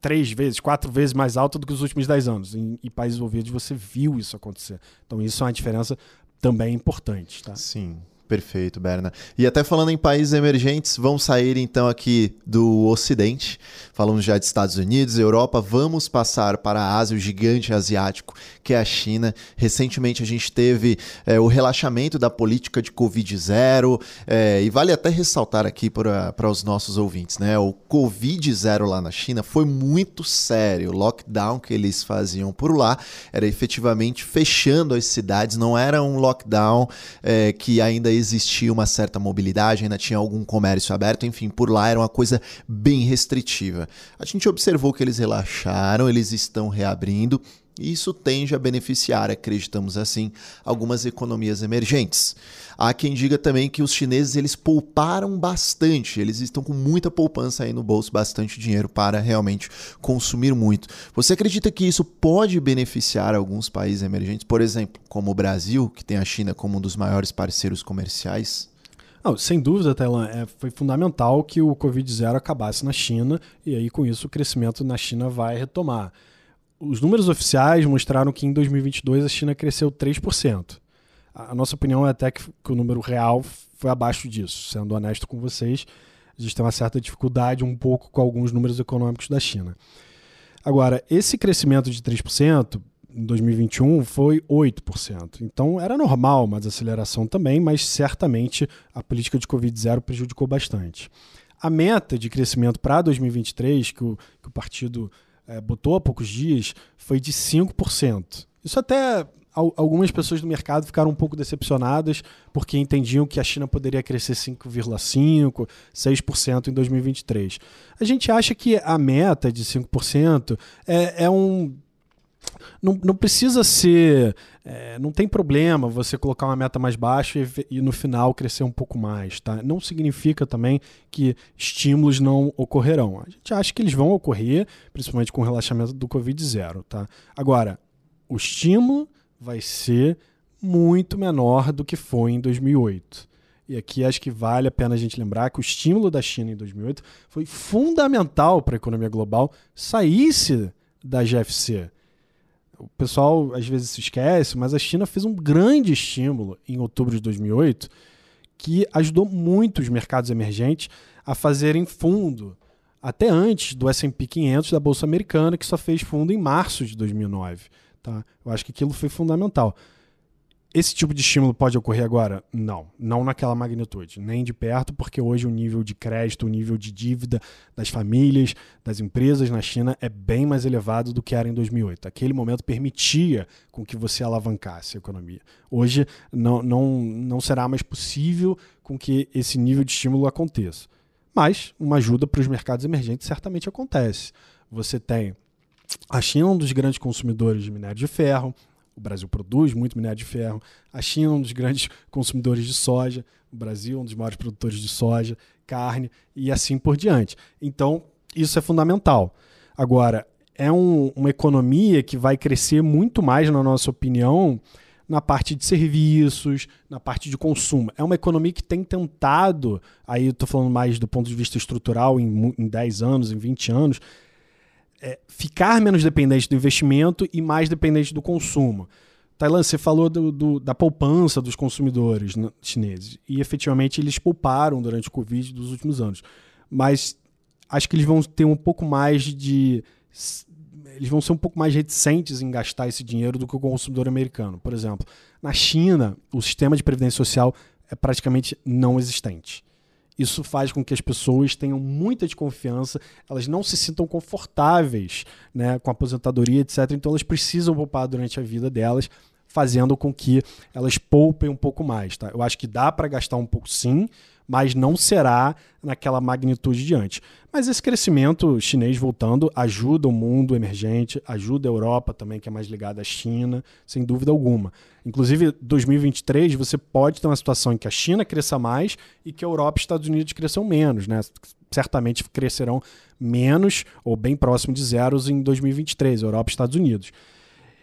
três vezes, quatro vezes mais alta do que os últimos dez anos. Em, em países desenvolvidos você viu isso acontecer. Então isso é uma diferença também importante. Tá? Sim. Perfeito, Berna. E até falando em países emergentes, vamos sair então aqui do Ocidente. Falamos já de Estados Unidos, Europa, vamos passar para a Ásia, o gigante asiático, que é a China. Recentemente a gente teve é, o relaxamento da política de Covid-0, é, e vale até ressaltar aqui para, os nossos ouvintes, né? O Covid-0 lá na China foi muito sério. O lockdown que eles faziam por lá era efetivamente fechando as cidades, não era um lockdown é, que ainda existia uma certa mobilidade, ainda tinha algum comércio aberto, enfim, por lá era uma coisa bem restritiva. A gente observou que eles relaxaram, eles estão reabrindo, e isso tende a beneficiar, acreditamos assim, algumas economias emergentes. Há quem diga também que os chineses eles pouparam bastante, eles estão com muita poupança aí no bolso, bastante dinheiro para realmente consumir muito. Você acredita que isso pode beneficiar alguns países emergentes, por exemplo, como o Brasil, que tem a China como um dos maiores parceiros comerciais? Não, sem dúvida, Tailan, é, foi fundamental que o Covid-0 acabasse na China e aí com isso o crescimento na China vai retomar os números oficiais mostraram que em 2022 a China cresceu 3%. A nossa opinião é até que, que o número real foi abaixo disso. Sendo honesto com vocês, a gente tem uma certa dificuldade um pouco com alguns números econômicos da China. Agora, esse crescimento de 3% em 2021 foi 8%. Então era normal uma desaceleração também, mas certamente a política de Covid-0 prejudicou bastante. A meta de crescimento para 2023, que o, que o partido é, botou há poucos dias foi de 5%. Isso até algumas pessoas do mercado ficaram um pouco decepcionadas porque entendiam que a China poderia crescer 5,5%, 6% em 2023. A gente acha que a meta de 5% é, é um não, não precisa ser. É, não tem problema você colocar uma meta mais baixa e, e, no final crescer um pouco mais. Tá? Não significa também que estímulos não ocorrerão. A gente acha que eles vão ocorrer, principalmente com o relaxamento do Covid zero. Tá? Agora, o estímulo vai ser muito menor do que foi em 2008. E aqui acho que vale a pena a gente lembrar que o estímulo da China em 2008 foi fundamental para a economia global saísse da GFC. O pessoal às vezes se esquece, mas a China fez um grande estímulo em outubro de 2008 que ajudou muito os mercados emergentes a fazerem fundo até antes do S&P 500 da bolsa americana que só fez fundo em março de 2009, tá? Eu acho que aquilo foi fundamental. Esse tipo de estímulo pode ocorrer agora? Não, não naquela magnitude, nem de perto, porque hoje o nível de crédito, o nível de dívida das famílias, das empresas na China é bem mais elevado do que era em 2008. Aquele momento permitia com que você alavancasse a economia. Hoje não, não, não será mais possível com que esse nível de estímulo aconteça. Mas uma ajuda para os mercados emergentes certamente acontece. Você tem a China, um dos grandes consumidores de minério de ferro, o Brasil produz muito minério de ferro. A China é um dos grandes consumidores de soja. O Brasil é um dos maiores produtores de soja, carne e assim por diante. Então, isso é fundamental. Agora, é um, uma economia que vai crescer muito mais, na nossa opinião, na parte de serviços, na parte de consumo. É uma economia que tem tentado, aí eu estou falando mais do ponto de vista estrutural, em, em 10 anos, em 20 anos, é, ficar menos dependente do investimento e mais dependente do consumo. Tailândia, você falou do, do, da poupança dos consumidores chineses. E efetivamente eles pouparam durante o Covid dos últimos anos. Mas acho que eles vão ter um pouco mais de. Eles vão ser um pouco mais reticentes em gastar esse dinheiro do que o consumidor americano. Por exemplo, na China, o sistema de previdência social é praticamente não existente. Isso faz com que as pessoas tenham muita desconfiança, elas não se sintam confortáveis né, com a aposentadoria, etc. Então elas precisam poupar durante a vida delas, fazendo com que elas poupem um pouco mais. Tá? Eu acho que dá para gastar um pouco sim, mas não será naquela magnitude de antes. Mas esse crescimento chinês voltando ajuda o mundo emergente, ajuda a Europa também, que é mais ligada à China, sem dúvida alguma. Inclusive, 2023 você pode ter uma situação em que a China cresça mais e que a Europa e Estados Unidos cresçam menos, né? Certamente crescerão menos ou bem próximo de zeros em 2023, Europa e Estados Unidos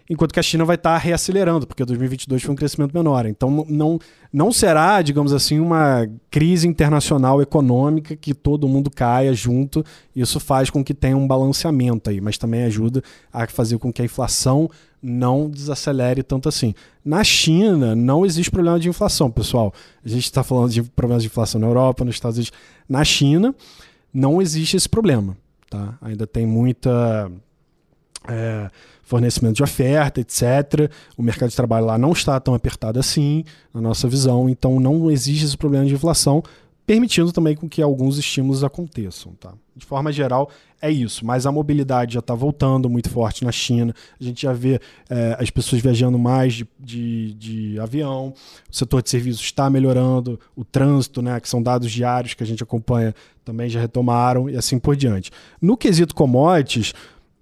enquanto que a China vai estar tá reacelerando, porque 2022 foi um crescimento menor. Então não, não será, digamos assim, uma crise internacional econômica que todo mundo caia junto. Isso faz com que tenha um balanceamento aí, mas também ajuda a fazer com que a inflação não desacelere tanto assim. Na China não existe problema de inflação, pessoal. A gente está falando de problemas de inflação na Europa, nos Estados Unidos. Na China não existe esse problema. Tá? Ainda tem muita é, fornecimento de oferta, etc. O mercado de trabalho lá não está tão apertado assim, na nossa visão, então não existe esse problema de inflação, permitindo também com que alguns estímulos aconteçam. Tá? De forma geral, é isso. Mas a mobilidade já está voltando muito forte na China. A gente já vê é, as pessoas viajando mais de, de, de, avião. O setor de serviços está melhorando. O trânsito, né, que são dados diários que a gente acompanha, também já retomaram e assim por diante. No quesito commodities,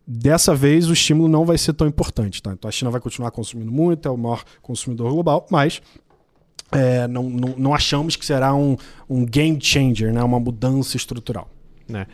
Dessa vez o estímulo não vai ser tão importante. Tá? Então a China vai continuar consumindo muito, é o maior consumidor global, mas é, não, não, não, achamos que será um, um game changer, né? uma mudança estrutural. Né?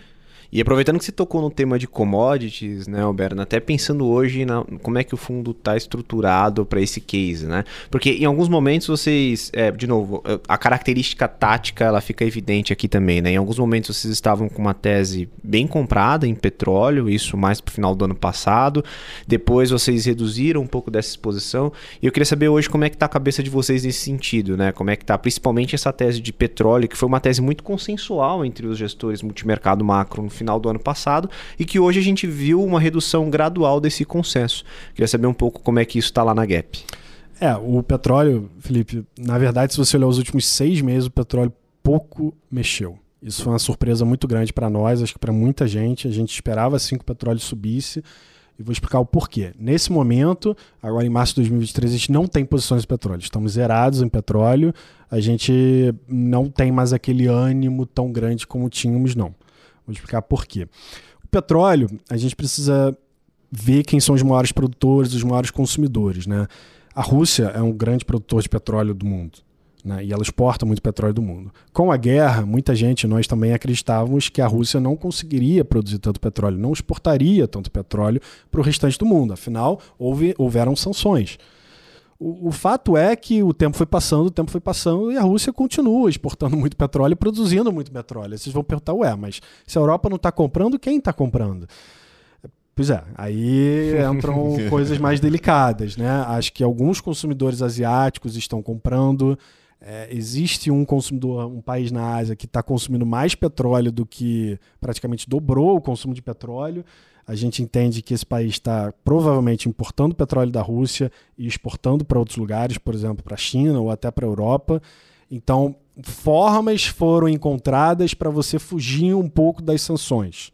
E aproveitando que você tocou no tema de commodities, né, Alberto, até pensando hoje na como é que o fundo está estruturado para esse case, né? Porque em alguns momentos vocês, é, de novo, a característica tática ela fica evidente aqui também, né? Em alguns momentos vocês estavam com uma tese bem comprada em petróleo, isso mais para o final do ano passado. Depois vocês reduziram um pouco dessa exposição. E eu queria saber hoje como é que está a cabeça de vocês nesse sentido, né? Como é que está, principalmente essa tese de petróleo, que foi uma tese muito consensual entre os gestores multimercado macro no final do ano passado e que hoje a gente viu uma redução gradual desse consenso. Queria saber um pouco como é que isso está lá na Gap. É, o petróleo, Felipe, na verdade, se você olhar os últimos seis meses, o petróleo pouco mexeu. Isso foi uma surpresa muito grande para nós, acho que para muita gente. A gente esperava sim que o petróleo subisse. E vou explicar o porquê. Nesse momento, agora em março de 2023, a gente não tem posições de petróleo. Estamos zerados em petróleo. A gente não tem mais aquele ânimo tão grande como tínhamos, não. Vou explicar por quê. O petróleo, a gente precisa ver quem são os maiores produtores, os maiores consumidores. Né? A Rússia é um grande produtor de petróleo do mundo. Né? E ela exporta muito petróleo do mundo. Com a guerra, muita gente, nós também acreditávamos que a Rússia não conseguiria produzir tanto petróleo, não exportaria tanto petróleo para o restante do mundo. Afinal, houve, houveram sanções. O, o, fato é que o tempo foi passando, o tempo foi passando e a Rússia continua exportando muito petróleo e produzindo muito petróleo. Vocês vão perguntar, ué, mas se a Europa não está comprando, quem está comprando? Pois é, aí entram coisas mais delicadas, né? Acho que alguns consumidores asiáticos estão comprando. É, existe um consumidor, um país na Ásia que está consumindo mais petróleo do que praticamente dobrou o consumo de petróleo. A gente entende que esse país está provavelmente importando petróleo da Rússia e exportando para outros lugares, por exemplo, para a China ou até para a Europa. Então, formas foram encontradas para você fugir um pouco das sanções.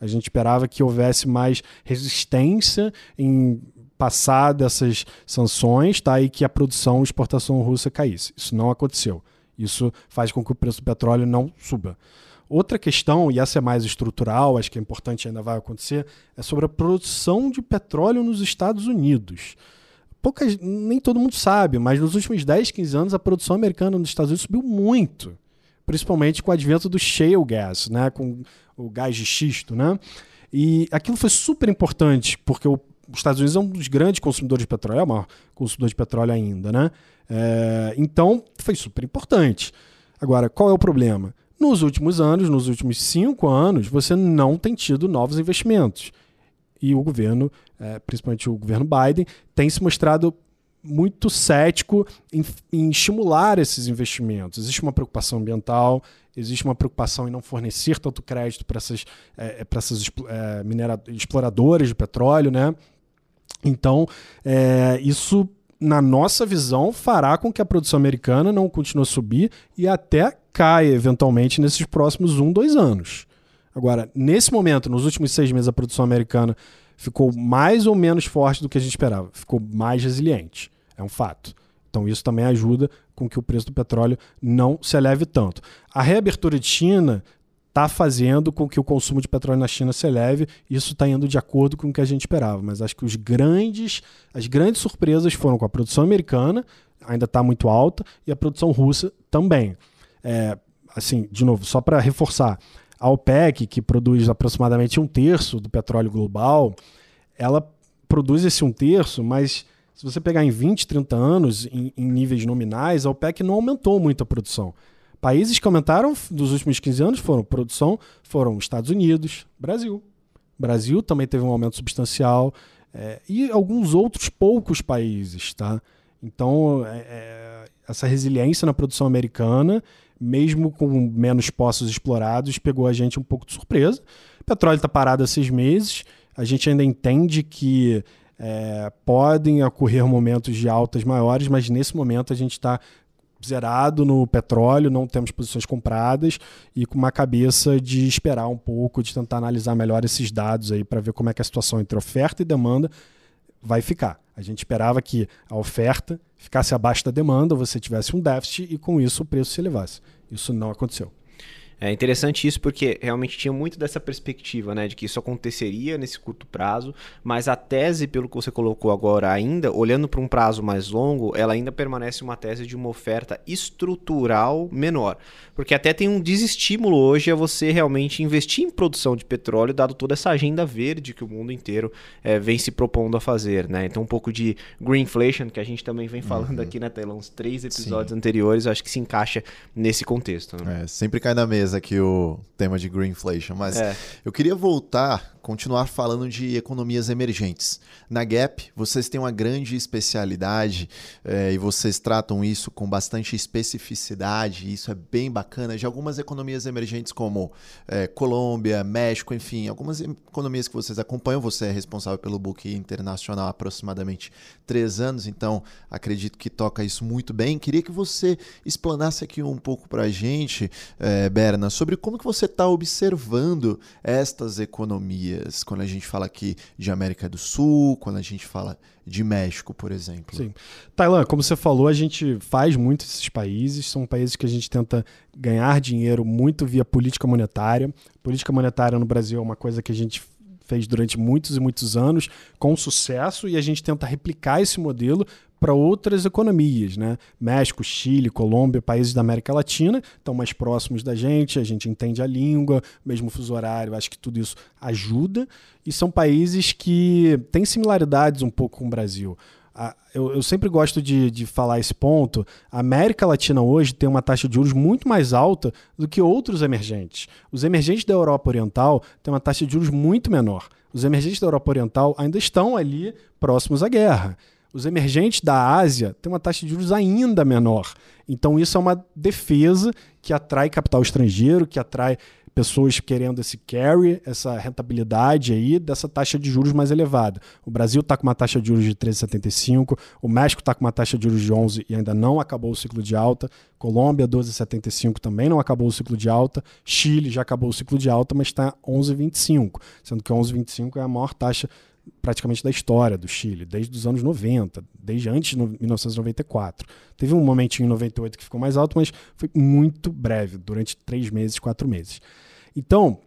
A gente esperava que houvesse mais resistência em passar dessas sanções tá, e que a produção e exportação russa caísse. Isso não aconteceu. Isso faz com que o preço do petróleo não suba. Outra questão, e essa é mais estrutural, acho que é importante ainda vai acontecer, é sobre a produção de petróleo nos Estados Unidos. Poucas, nem todo mundo sabe, mas nos últimos 10, 15 anos a produção americana nos Estados Unidos subiu muito, principalmente com o advento do shale gas, né, com o gás de xisto, né? E aquilo foi super importante, porque os Estados Unidos é um dos grandes consumidores de petróleo, é o maior consumidor de petróleo ainda, né? É, então, foi super importante. Agora, qual é o problema? Nos últimos anos, nos últimos cinco anos, você não tem tido novos investimentos. E o governo, é, principalmente o governo Biden, tem se mostrado muito cético em, em, estimular esses investimentos. Existe uma preocupação ambiental, existe uma preocupação em não fornecer tanto crédito para essas, é, é essas é, exploradoras de petróleo, né? Então, é, isso, na nossa visão, fará com que a produção americana não continue a subir e até caia eventualmente nesses próximos um, dois anos. Agora, nesse momento, nos últimos seis meses, a produção americana ficou mais ou menos forte do que a gente esperava, ficou mais resiliente. É um fato. Então isso também ajuda com que o preço do petróleo não se eleve tanto. A reabertura de China está fazendo com que o consumo de petróleo na China se eleve. Isso está indo de acordo com o que a gente esperava. Mas acho que os grandes, as grandes surpresas foram com a produção americana, ainda está muito alta, e a produção russa também. É, assim, de novo, só para reforçar, a OPEC, que produz aproximadamente um terço do petróleo global, ela produz esse um terço, mas se você pegar em 20, 30 anos, em, em níveis nominais, a OPEC não aumentou muito a produção. Países que aumentaram dos últimos 15 anos foram produção, foram Estados Unidos, Brasil. Brasil também teve um aumento substancial é, e alguns outros poucos países, tá? Então, é, é, essa resiliência na produção americana, mesmo com menos poços explorados, pegou a gente um pouco de surpresa. O petróleo está parado há seis meses. A gente ainda entende que é, podem ocorrer momentos de altas maiores, mas nesse momento a gente está zerado no petróleo, não temos posições compradas e com uma cabeça de esperar um pouco, de tentar analisar melhor esses dados aí para ver como é que a situação entre oferta e demanda vai ficar. A gente esperava que a oferta ficasse abaixo da demanda, você tivesse um déficit e com isso o preço se elevasse. Isso não aconteceu. É interessante isso porque realmente tinha muito dessa perspectiva, né, de que isso aconteceria nesse curto prazo, mas a tese, pelo que você colocou agora ainda, olhando para um prazo mais longo, ela ainda permanece uma tese de uma oferta estrutural menor, porque até tem um desestímulo hoje a você realmente investir em produção de petróleo, dado toda essa agenda verde que o mundo inteiro é, vem se propondo a fazer, né? Então um pouco de greenflation que a gente também vem falando uhum. aqui na tela, uns três episódios Sim. anteriores, acho que se encaixa nesse contexto. Né? É, sempre cai na mesa mesa aqui o tema de greenflation, mas é. eu queria voltar continuar falando de economias emergentes. Na Gap, vocês têm uma grande especialidade é, e vocês tratam isso com bastante especificidade, isso é bem bacana, de algumas economias emergentes como é, Colômbia, México, enfim, algumas economias que vocês acompanham. Você é responsável pelo book internacional há aproximadamente três anos, então acredito que toca isso muito bem. Queria que você explanasse aqui um pouco para a gente, é, Berna, sobre como que você está observando estas economias quando a gente fala aqui de América do Sul, quando a gente fala de México, por exemplo. Sim. Tailã, como você falou, a gente faz muito esses países, são países que a gente tenta ganhar dinheiro muito via política monetária. Política monetária no Brasil é uma coisa que a gente fez durante muitos e muitos anos com sucesso e a gente tenta replicar esse modelo para outras economias, né? México, Chile, Colômbia, países da América Latina estão mais próximos da gente, a gente entende a língua, mesmo fuso horário, acho que tudo isso ajuda e são países que têm similaridades um pouco com o Brasil. Eu, eu, sempre gosto de, de falar esse ponto. A América Latina hoje tem uma taxa de juros muito mais alta do que outros emergentes. Os emergentes da Europa Oriental têm uma taxa de juros muito menor. Os emergentes da Europa Oriental ainda estão ali próximos à guerra. Os emergentes da Ásia têm uma taxa de juros ainda menor. Então, isso é uma defesa que atrai capital estrangeiro, que atrai pessoas querendo esse carry, essa rentabilidade aí dessa taxa de juros mais elevada. O Brasil está com uma taxa de juros de 13,75, o México está com uma taxa de juros de 11 e ainda não acabou o ciclo de alta, Colômbia 12,75 também não acabou o ciclo de alta, Chile já acabou o ciclo de alta, mas está 11,25, sendo que 11,25 é a maior taxa praticamente da história do Chile, desde os anos 90, desde antes de 1994. Teve um momentinho em 98 que ficou mais alto, mas foi muito breve, durante três meses, quatro meses. Então,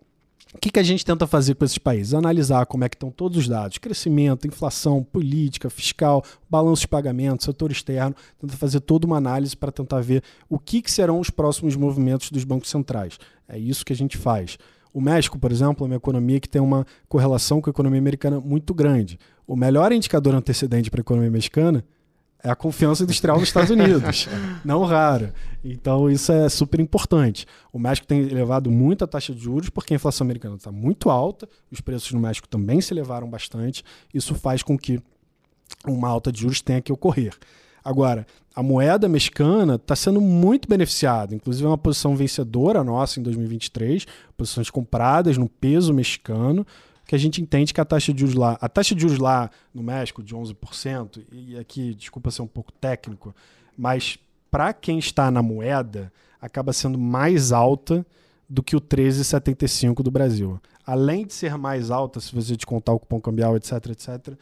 o que, que a gente tenta fazer com esses países? Analisar como é que estão todos os dados, crescimento, inflação, política, fiscal, balanço de pagamento, setor externo, tenta fazer toda uma análise para tentar ver o que, que serão os próximos movimentos dos bancos centrais. É isso que a gente faz. O México, por exemplo, é uma economia que tem uma correlação com a economia americana muito grande. O melhor indicador antecedente para a economia mexicana é a confiança industrial nos Estados Unidos, não raro. Então isso é super importante. O México tem elevado muito a taxa de juros porque a inflação americana está muito alta, os preços no México também se elevaram bastante. Isso faz com que uma alta de juros tenha que ocorrer. Agora, a moeda mexicana está sendo muito beneficiada, inclusive é uma posição vencedora nossa em 2023, posições compradas no peso mexicano que a gente entende que a taxa de juros lá, a taxa de juros lá no México de 11%, e aqui, desculpa ser um pouco técnico, mas para quem está na moeda, acaba sendo mais alta do que o 13,75 do Brasil. Além de ser mais alta, se você descontar o cupom cambial, etc, etc,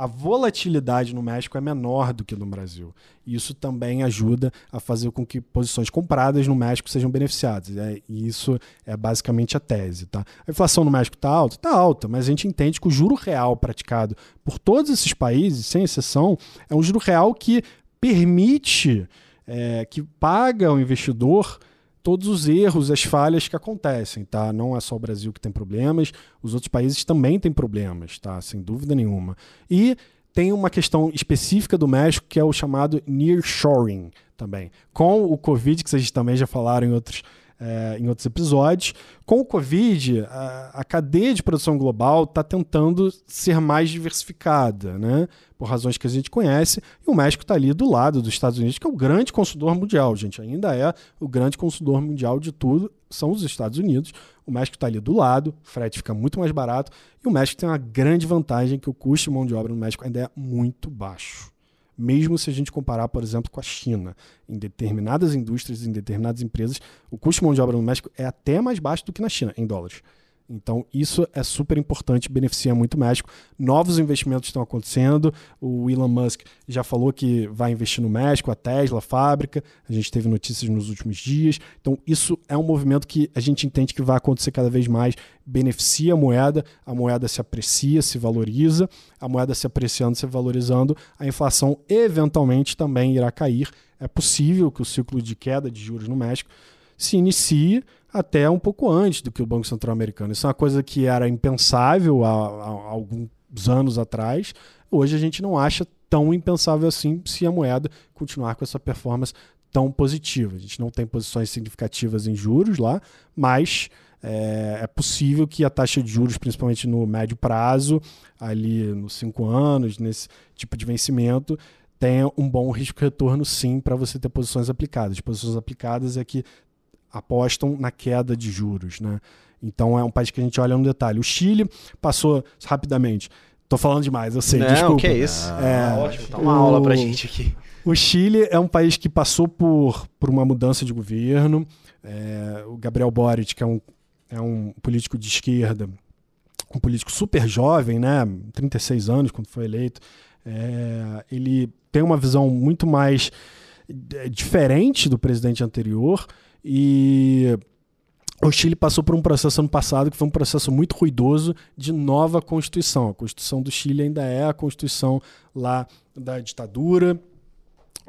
a volatilidade no México é menor do que no Brasil. Isso também ajuda a fazer com que posições compradas no México sejam beneficiadas. É, e isso é basicamente a tese. Tá? A inflação no México está alta? Está alta, mas a gente entende que o juro real praticado por todos esses países, sem exceção, é um juro real que permite, é, que paga ao investidor todos os erros, as falhas que acontecem, tá? Não é só o Brasil que tem problemas, os outros países também têm problemas, tá? Sem dúvida nenhuma. E tem uma questão específica do México que é o chamado nearshoring também. Com o Covid, que vocês também já falaram em outros é, em outros episódios. Com o Covid, a, a cadeia de produção global está tentando ser mais diversificada, né? por razões que a gente conhece, e o México está ali do lado dos Estados Unidos, que é o grande consumidor mundial, gente. Ainda é o grande consumidor mundial de tudo, são os Estados Unidos. O México está ali do lado, o frete fica muito mais barato, e o México tem uma grande vantagem que o custo de mão de obra no México ainda é muito baixo mesmo se a gente comparar, por exemplo, com a China. Em determinadas indústrias, em determinadas empresas, o custo de mão de obra no México é até mais baixo do que na China, em dólares. Então, isso é super importante, beneficia muito o México. Novos investimentos estão acontecendo. O Elon Musk já falou que vai investir no México, a Tesla, a fábrica. A gente teve notícias nos últimos dias. Então, isso é um movimento que a gente entende que vai acontecer cada vez mais. Beneficia a moeda, a moeda se aprecia, se valoriza. A moeda se apreciando, se valorizando, a inflação eventualmente também irá cair. É possível que o ciclo de queda de juros no México se inicie até um pouco antes do que o Banco Central americano. Isso é uma coisa que era impensável há, há alguns anos atrás. Hoje a gente não acha tão impensável assim se a moeda continuar com essa performance tão positiva. A gente não tem posições significativas em juros lá, mas é, é, possível que a taxa de juros, principalmente no médio prazo, ali nos cinco anos, nesse tipo de vencimento, tenha um bom risco-retorno sim para você ter posições aplicadas. Posições aplicadas é que apostam na queda de juros. Né? Então é um país que a gente olha no detalhe. O Chile passou rapidamente. Tô falando demais, eu sei, Não, desculpa. que é isso. É, ótimo, tá uma o, aula pra gente aqui. O Chile é um país que passou por, por uma mudança de governo. É, o Gabriel Boric, que é um, é um político de esquerda, um político super jovem, né? 36 anos quando foi eleito. É, ele tem uma visão muito mais é, diferente do presidente anterior e o Chile passou por um processo ano passado que foi um processo muito ruidoso de nova Constituição. A Constituição do Chile ainda é a Constituição lá da ditadura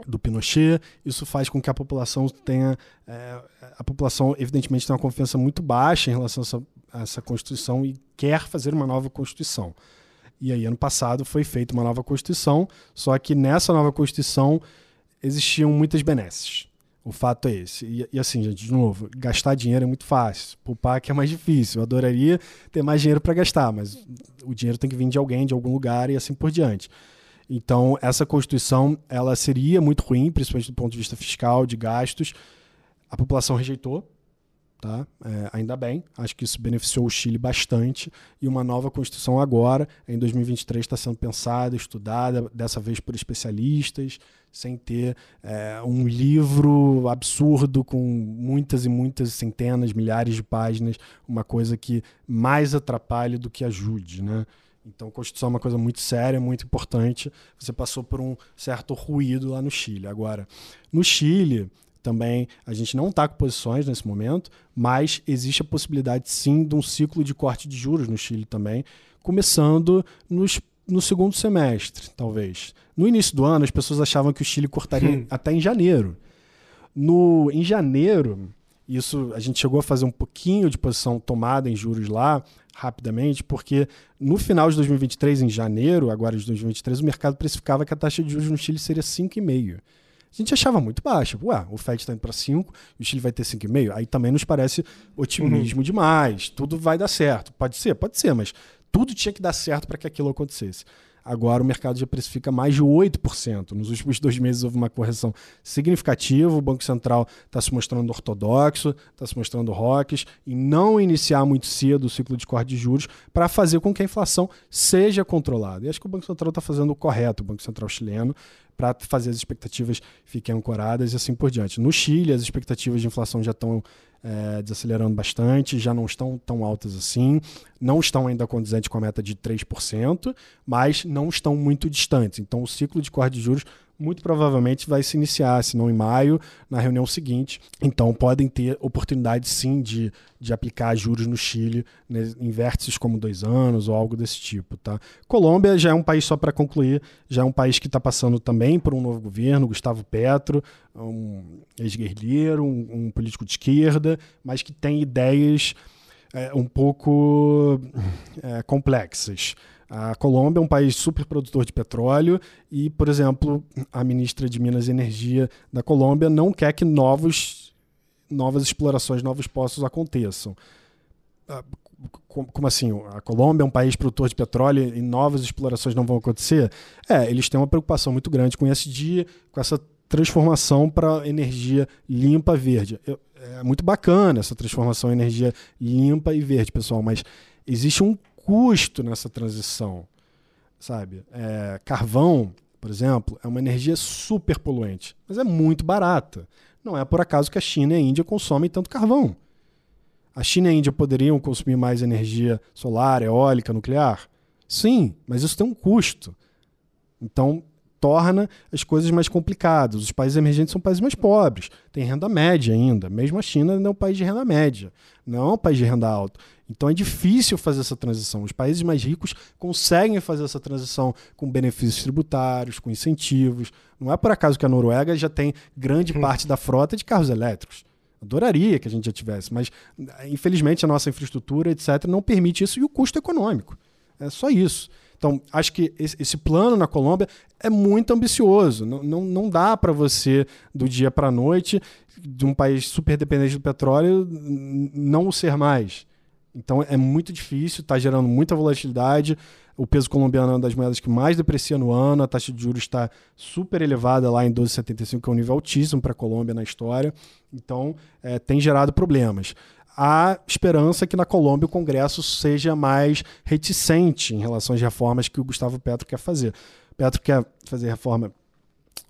do Pinochet. Isso faz com que a população tenha. É, a população, evidentemente, tem uma confiança muito baixa em relação a essa, a essa Constituição e quer fazer uma nova Constituição. E aí, ano passado, foi feita uma nova Constituição, só que nessa nova Constituição existiam muitas benesses. O fato é esse. E, e, assim, gente, de novo, gastar dinheiro é muito fácil. Poupar que é mais difícil. Eu adoraria ter mais dinheiro para gastar, mas o dinheiro tem que vir de alguém, de algum lugar e assim por diante. Então, essa Constituição, ela seria muito ruim, principalmente do ponto de vista fiscal, de gastos. A população rejeitou, Tá? É, ainda bem, acho que isso beneficiou o Chile bastante. E uma nova Constituição agora, em 2023, está sendo pensada, estudada, dessa vez por especialistas, sem ter é, um livro absurdo com muitas e muitas centenas, milhares de páginas, uma coisa que mais atrapalhe do que ajude. Né? Então, a Constituição é uma coisa muito séria, muito importante. Você passou por um certo ruído lá no Chile. Agora, no Chile, também a gente não está com posições nesse momento, mas existe a possibilidade sim de um ciclo de corte de juros no Chile também, começando nos, no segundo semestre, talvez. No início do ano, as pessoas achavam que o Chile cortaria hum. até em janeiro. No, em janeiro, isso a gente chegou a fazer um pouquinho de posição tomada em juros lá, rapidamente, porque no final de 2023, em janeiro, agora de 2023, o mercado precificava que a taxa de juros no Chile seria 5,5% a gente achava muito baixa. Ué, o Fed está indo para 5, o Chile vai ter 5,5. Aí também nos parece otimismo uhum. demais. Tudo vai dar certo. Pode ser, pode ser, mas tudo tinha que dar certo para que aquilo acontecesse. Agora o mercado já precifica mais de 8%. Nos últimos dois meses houve uma correção significativa. O Banco Central está se mostrando ortodoxo, está se mostrando rocks, e não iniciar muito cedo o ciclo de corte de juros para fazer com que a inflação seja controlada. E acho que o Banco Central está fazendo o correto, o Banco Central chileno, para fazer as expectativas fiquem ancoradas e assim por diante. No Chile, as expectativas de inflação já estão é, desacelerando bastante, já não estão tão altas assim, não estão ainda condizentes com a meta de 3%, mas não estão muito distantes. Então, o ciclo de corte de juros muito provavelmente vai se iniciar, se não em maio, na reunião seguinte. Então podem ter oportunidade sim de, de aplicar juros no Chile né, em vértices como dois anos ou algo desse tipo. Tá? Colômbia já é um país, só para concluir, já é um país que está passando também por um novo governo, Gustavo Petro, um ex-guerrilheiro, um, um político de esquerda, mas que tem ideias é, um pouco é, complexas. A Colômbia é um país super produtor de petróleo e, por exemplo, a ministra de Minas e Energia da Colômbia não quer que novos, novas explorações, novos poços aconteçam. Ah, como assim? A Colômbia é um país produtor de petróleo e novas explorações não vão acontecer? É, eles têm uma preocupação muito grande com esse dia, com essa transformação para energia limpa verde. É muito bacana essa transformação em energia limpa e verde, pessoal, mas existe um custo nessa transição, sabe? É, carvão, por exemplo, é uma energia super poluente, mas é muito barata. Não é por acaso que a China e a Índia consomem tanto carvão. A China e a Índia poderiam consumir mais energia solar, eólica, nuclear? Sim, mas isso tem um custo. Então, torna as coisas mais complicadas. Os países emergentes são países mais pobres, tem renda média ainda. Mesmo a China não é um país de renda média, não é um país de renda alta. Então é difícil fazer essa transição. Os países mais ricos conseguem fazer essa transição com benefícios tributários, com incentivos. Não é por acaso que a Noruega já tem grande hum. parte da frota de carros elétricos. Adoraria que a gente já tivesse, mas infelizmente a nossa infraestrutura, etc., não permite isso e o custo econômico. É só isso. Então, acho que esse plano na Colômbia é muito ambicioso. Não, não, não dá para você, do dia para a noite, de um país super dependente do petróleo, não ser mais. Então, é muito difícil, está gerando muita volatilidade. O peso colombiano é uma das moedas que mais deprecia no ano, a taxa de juros está super elevada lá em 12,75, que é um nível altíssimo para a Colômbia na história. Então, é, tem gerado problemas há esperança que na Colômbia o Congresso seja mais reticente em relação às reformas que o Gustavo Petro quer fazer. Petro quer fazer reforma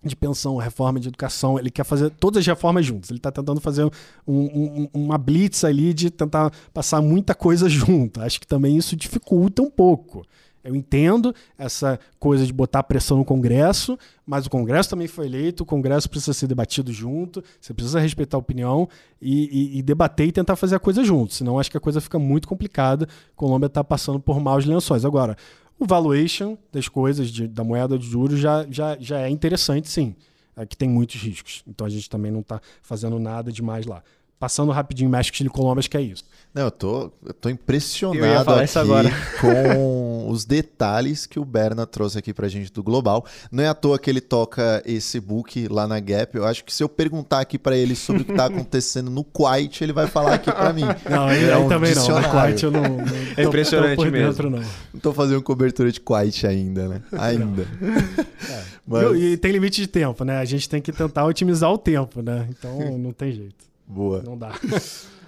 de pensão, reforma de educação, ele quer fazer todas as reformas juntas. Ele está tentando fazer um, um, uma blitz ali de tentar passar muita coisa junto. Acho que também isso dificulta um pouco. Eu entendo essa coisa de botar pressão no Congresso, mas o Congresso também foi eleito, o Congresso precisa ser debatido junto, você precisa respeitar a opinião e, e, e debater e tentar fazer a coisa junto, senão acho que a coisa fica muito complicada. Colômbia está passando por maus lençóis. Agora, o valuation das coisas, de, da moeda de juros, já, já, já é interessante, sim. É que tem muitos riscos. Então a gente também não está fazendo nada demais lá. passando rapidinho México, Chile e Colômbia, acho que é isso. Não, eu tô, eu tô impressionado aqui com os detalhes que o Berna trouxe aqui pra gente do Global. Não é à toa que ele toca esse book lá na Gap. Eu acho que se eu perguntar aqui para ele sobre o que tá acontecendo no Kuwait, ele vai falar aqui para mim. Não, aí, é um também não. No Kuwait eu não, não É impressionante tô, tô mesmo. Dentro, não. não tô fazendo cobertura de Kuwait ainda, né? Ainda. É. Mas... E tem limite de tempo, né? A gente tem que tentar otimizar o tempo, né? Então não tem jeito. Boa. Não dá.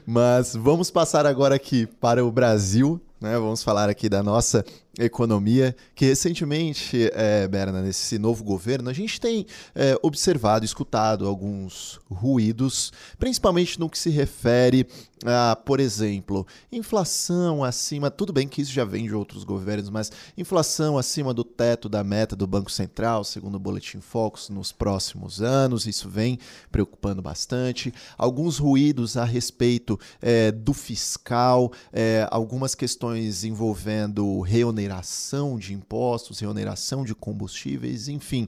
Mas vamos passar agora aqui para o Brasil, né? Vamos falar aqui da nossa economia, que recentemente, é, Berna, nesse novo governo, a gente tem é, observado, escutado alguns ruídos, principalmente no que se refere a, por exemplo, inflação acima, tudo bem que isso já vem de outros governos, mas inflação acima do teto da meta do Banco Central, segundo o Boletim Focus, nos próximos anos, isso vem preocupando bastante. Alguns ruídos a respeito é, do fiscal, é, algumas questões envolvendo reoneração reoneração de impostos, reoneração de combustíveis, enfim.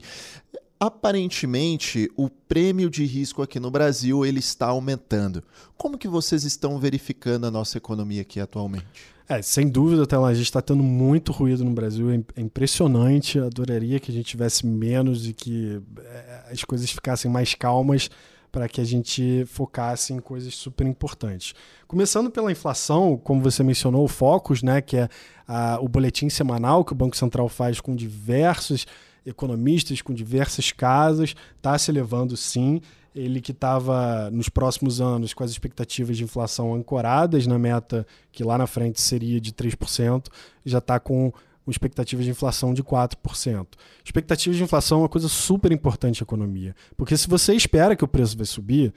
Aparentemente, o prêmio de risco aqui no Brasil ele está aumentando. Como que vocês estão verificando a nossa economia aqui atualmente? É, sem dúvida, até lá, a gente está tendo muito ruído no Brasil, é, é impressionante. Adoraria que a gente tivesse menos e que é, as coisas ficassem mais calmas para que a gente focasse em coisas super importantes. Começando pela inflação, como você mencionou, o Focus, né, que é a, o boletim semanal que o Banco Central faz com diversos economistas, com diversas casas, está se elevando sim. Ele que estava nos próximos anos com as expectativas de inflação ancoradas na meta que lá na frente seria de 3%, já está com com expectativas de inflação de 4%. Expectativas de inflação é uma coisa super importante na economia, porque se você espera que o preço vai subir, o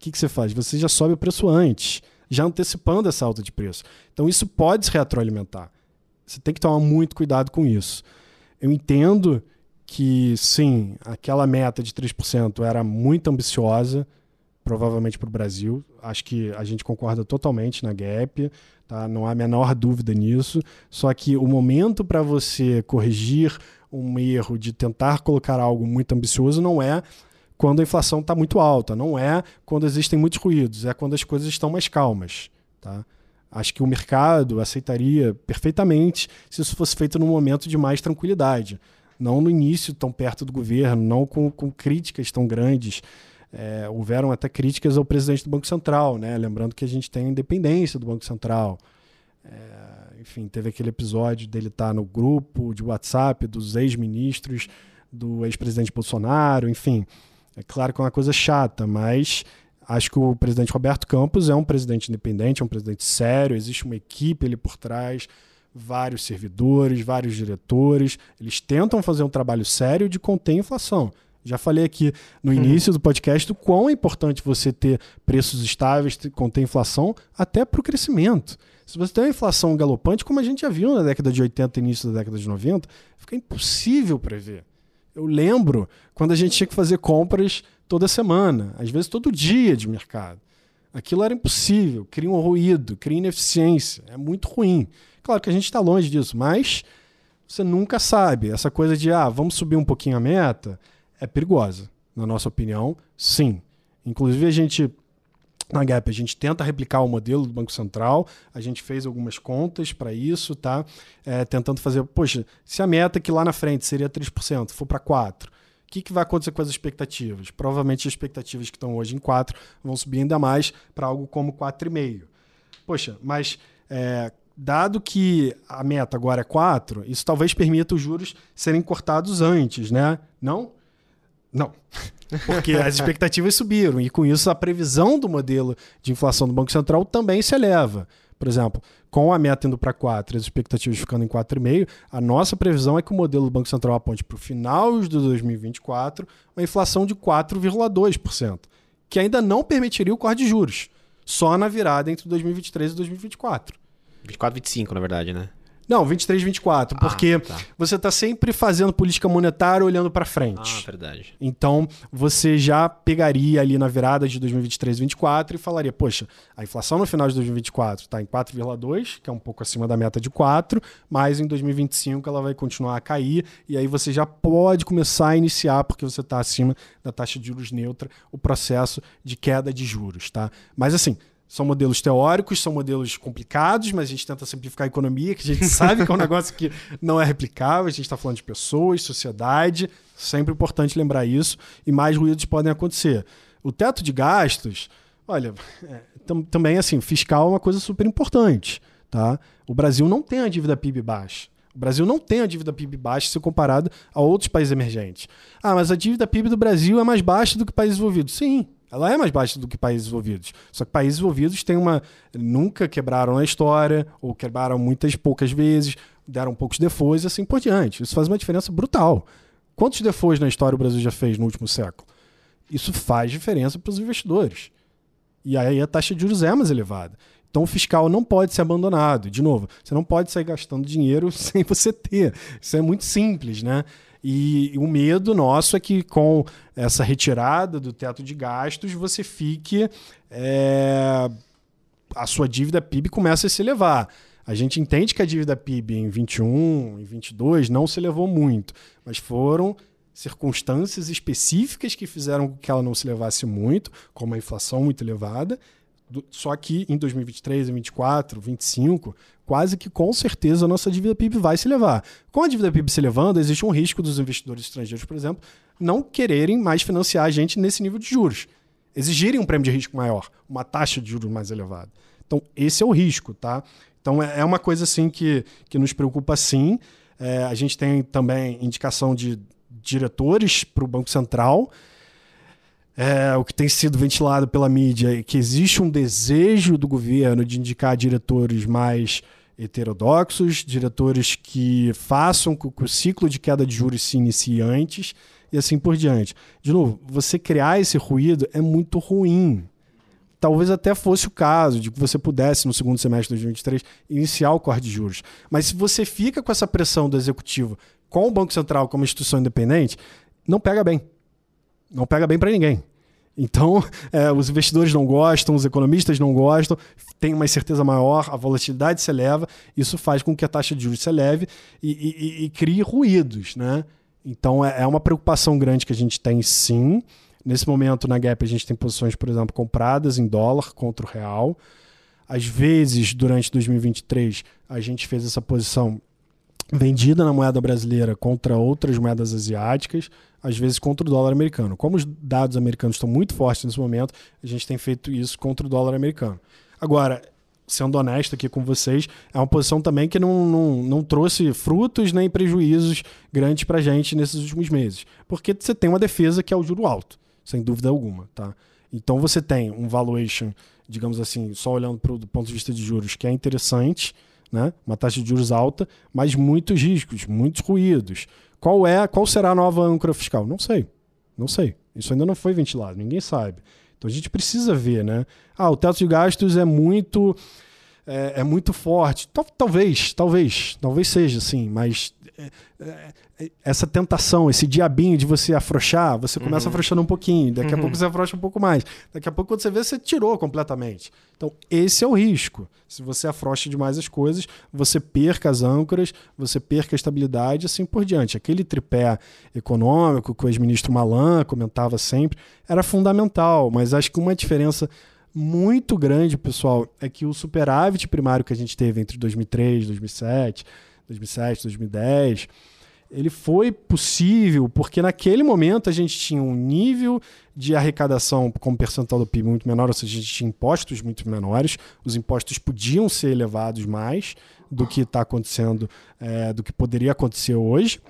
que, que você faz? Você já sobe o preço antes, já antecipando essa alta de preço. Então isso pode se retroalimentar. Você tem que tomar muito cuidado com isso. Eu entendo que, sim, aquela meta de 3% era muito ambiciosa, provavelmente para o Brasil. Acho que a gente concorda totalmente na gap, tá? não há a menor dúvida nisso. Só que o momento para você corrigir um erro de tentar colocar algo muito ambicioso não é quando a inflação está muito alta, não é quando existem muitos ruídos, é quando as coisas estão mais calmas. Tá? Acho que o mercado aceitaria perfeitamente se isso fosse feito num momento de mais tranquilidade. Não no início, tão perto do governo, não com, com críticas tão grandes é, houveram até críticas ao presidente do Banco Central, né? lembrando que a gente tem a independência do Banco Central. É, enfim, teve aquele episódio dele estar tá no grupo de WhatsApp dos ex-ministros, do ex-presidente Bolsonaro, enfim. É claro que é uma coisa chata, mas acho que o presidente Roberto Campos é um presidente independente, é um presidente sério, existe uma equipe ali por trás, vários servidores, vários diretores. Eles tentam fazer um trabalho sério de conter a inflação. Já falei aqui no uhum. início do podcast do quão é importante você ter preços estáveis, conter inflação, até para o crescimento. Se você tem uma inflação galopante, como a gente já viu na década de 80 e início da década de 90, fica impossível prever. Eu lembro quando a gente tinha que fazer compras toda semana, às vezes todo dia de mercado. Aquilo era impossível, cria um ruído, cria ineficiência, é muito ruim. Claro que a gente está longe disso, mas você nunca sabe. Essa coisa de, ah, vamos subir um pouquinho a meta, é perigosa. Na nossa opinião, sim. Inclusive, a gente, na Gap, a gente tenta replicar o modelo do Banco Central, a gente fez algumas contas para isso, tá? É, tentando fazer, poxa, se a meta que lá na frente seria 3%, for para 4%, o que, que vai acontecer com as expectativas? Provavelmente as expectativas que estão hoje em 4 vão subir ainda mais para algo como 4,5. Poxa, mas é, dado que a meta agora é 4, isso talvez permita os juros serem cortados antes, né? Não? Não. Porque as expectativas subiram e com isso a previsão do modelo de inflação do Banco Central também se eleva. Por exemplo, com a meta indo para 4 as expectativas ficando em 4,5, a nossa previsão é que o modelo do Banco Central aponte para o final de 2024 uma inflação de 4,2%, que ainda não permitiria o corte de juros, só na virada entre 2023 e 2024. 24, 25, na verdade, né? Não, 23, 24, porque Ah, tá. você está sempre fazendo política monetária olhando para Ah, frente. verdade. Então, você já pegaria ali na virada de 2023 e 2024 e falaria, poxa, a inflação no final de 2024 está em 4,2, que é um pouco acima da meta de 4, mas em 2025 ela vai continuar a cair, e aí você já pode começar a iniciar, porque você está acima da taxa de juros neutra, o processo de queda de juros, tá? Mas assim, são modelos teóricos, são modelos complicados, mas a gente tenta simplificar a economia, que a gente sabe que é um negócio que não é replicável. A gente está falando de pessoas, sociedade, sempre importante lembrar isso, e mais ruídos podem acontecer. O teto de gastos, olha, é, tam- também assim, fiscal é uma coisa super importante. Tá? O Brasil não tem a dívida PIB baixa. O Brasil não tem a dívida PIB baixa se comparado a outros países emergentes. Ah, mas a dívida PIB do Brasil é mais baixa do que países desenvolvidos. Sim, ela é mais baixa do que países desenvolvidos. Só que países desenvolvidos têm uma. nunca quebraram na história, ou quebraram muitas poucas vezes, deram poucos defaults e assim por diante. Isso faz uma diferença brutal. Quantos defaults na história o Brasil já fez no último século? Isso faz diferença para os investidores. E aí a taxa de juros é mais elevada. Então o fiscal não pode ser abandonado. De novo, você não pode sair gastando dinheiro sem você ter. Isso é muito simples, né? E o medo nosso é que com essa retirada do teto de gastos você fique. é, a sua dívida PIB começa a se elevar. A gente entende que a dívida PIB em 21, em 22 não se elevou muito, mas foram circunstâncias específicas que fizeram que ela não se levasse muito, como a inflação muito elevada. Do- Só que em 2023, 2024, 2025, quase que com certeza a nossa dívida PIB vai se levar. Com a dívida PIB se elevando, existe um risco dos investidores estrangeiros, por exemplo, não quererem mais financiar a gente nesse nível de juros. Exigirem um prêmio de risco maior, uma taxa de juros mais elevada. Então, esse é o risco, tá? Então, é é uma coisa assim que, que nos preocupa sim. É, a gente tem também indicação de diretores para o Banco Central. É, o que tem sido ventilado pela mídia é que existe um desejo do governo de indicar diretores mais heterodoxos, diretores que façam com que o ciclo de queda de juros se inicie antes e assim por diante. De novo, você criar esse ruído é muito ruim. Talvez até fosse o caso de que você pudesse, no segundo semestre de 2023, iniciar o corte de juros. Mas se você fica com essa pressão do executivo com o Banco Central como instituição independente, não pega bem. Não pega bem para ninguém. Então, é, os investidores não gostam, os economistas não gostam, tem uma incerteza maior, a volatilidade se eleva, isso faz com que a taxa de juros se eleve e, e- e- crie ruídos. Né? Então, é, é uma preocupação grande que a gente tem sim. Nesse momento, na Gap, a gente tem posições, por exemplo, compradas em dólar contra o real. Às vezes, durante 2023, a gente fez essa posição vendida na moeda brasileira contra outras moedas asiáticas, às vezes contra o dólar americano. Como os dados americanos estão muito fortes nesse momento, a gente tem feito isso contra o dólar americano. Agora, sendo honesto aqui com vocês, é uma posição também que não, não, não trouxe frutos nem prejuízos grandes para a gente nesses últimos meses. Porque você tem uma defesa que é o juro alto, sem dúvida alguma. Tá? Então você tem um valuation, digamos assim, só olhando do ponto de vista de juros, que é interessante, né? uma taxa de juros alta, mas muitos riscos, muitos ruídos. Qual é, qual será a nova âncora fiscal? Não sei. Não sei. Isso ainda não foi ventilado, ninguém sabe. Então a gente precisa ver, né? Ah, o teto de gastos é muito é, é muito forte. Tal- talvez, talvez, talvez seja assim, mas é, é, é, essa tentação, esse diabinho de você afrouxar, você começa afrouxando um pouquinho, daqui a pouco você afrouxa um pouco mais, daqui a pouco quando você vê, você tirou completamente. Então, esse é o risco. Se você afrouxa demais as coisas, você perca as âncoras, você perca a estabilidade assim por diante. Aquele tripé econômico que o ex-ministro Malan comentava sempre era fundamental, mas acho que uma diferença muito grande, pessoal, é que o superávit primário que a gente teve entre 2003, 2007, 2007, 2010, ele foi possível porque naquele momento a gente tinha um nível de arrecadação como percentual do PIB muito menor, ou seja, a gente tinha impostos muito menores, os impostos podiam ser elevados mais do que está acontecendo, é, do que poderia acontecer hoje.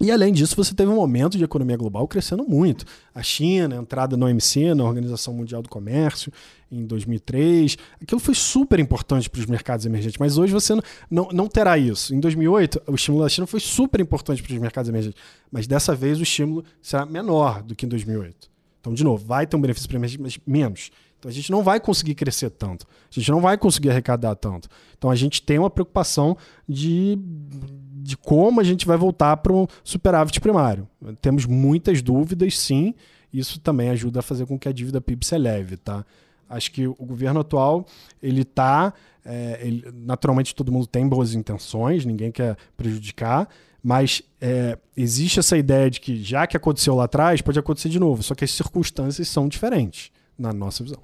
E além disso, você teve um momento de economia global crescendo muito. A China, a entrada no OMC, na Organização Mundial do Comércio, em 2003. Aquilo foi super importante para os mercados emergentes, mas hoje você não, não, terá isso. Em 2008, o estímulo da China foi super importante para os mercados emergentes, mas dessa vez o estímulo será menor do que em 2008. Então, de novo, vai ter um benefício para emergente, mas menos. Então a gente não vai conseguir crescer tanto, a gente não vai conseguir arrecadar tanto. Então a gente tem uma preocupação de, de como a gente vai voltar para um superávit primário. Temos muitas dúvidas, sim. Isso também ajuda a fazer com que a dívida PIB se eleve, tá? Acho que o governo atual ele está é, naturalmente todo mundo tem boas intenções, ninguém quer prejudicar, mas é, existe essa ideia de que já que aconteceu lá atrás, pode acontecer de novo, só que as circunstâncias são diferentes, na nossa visão.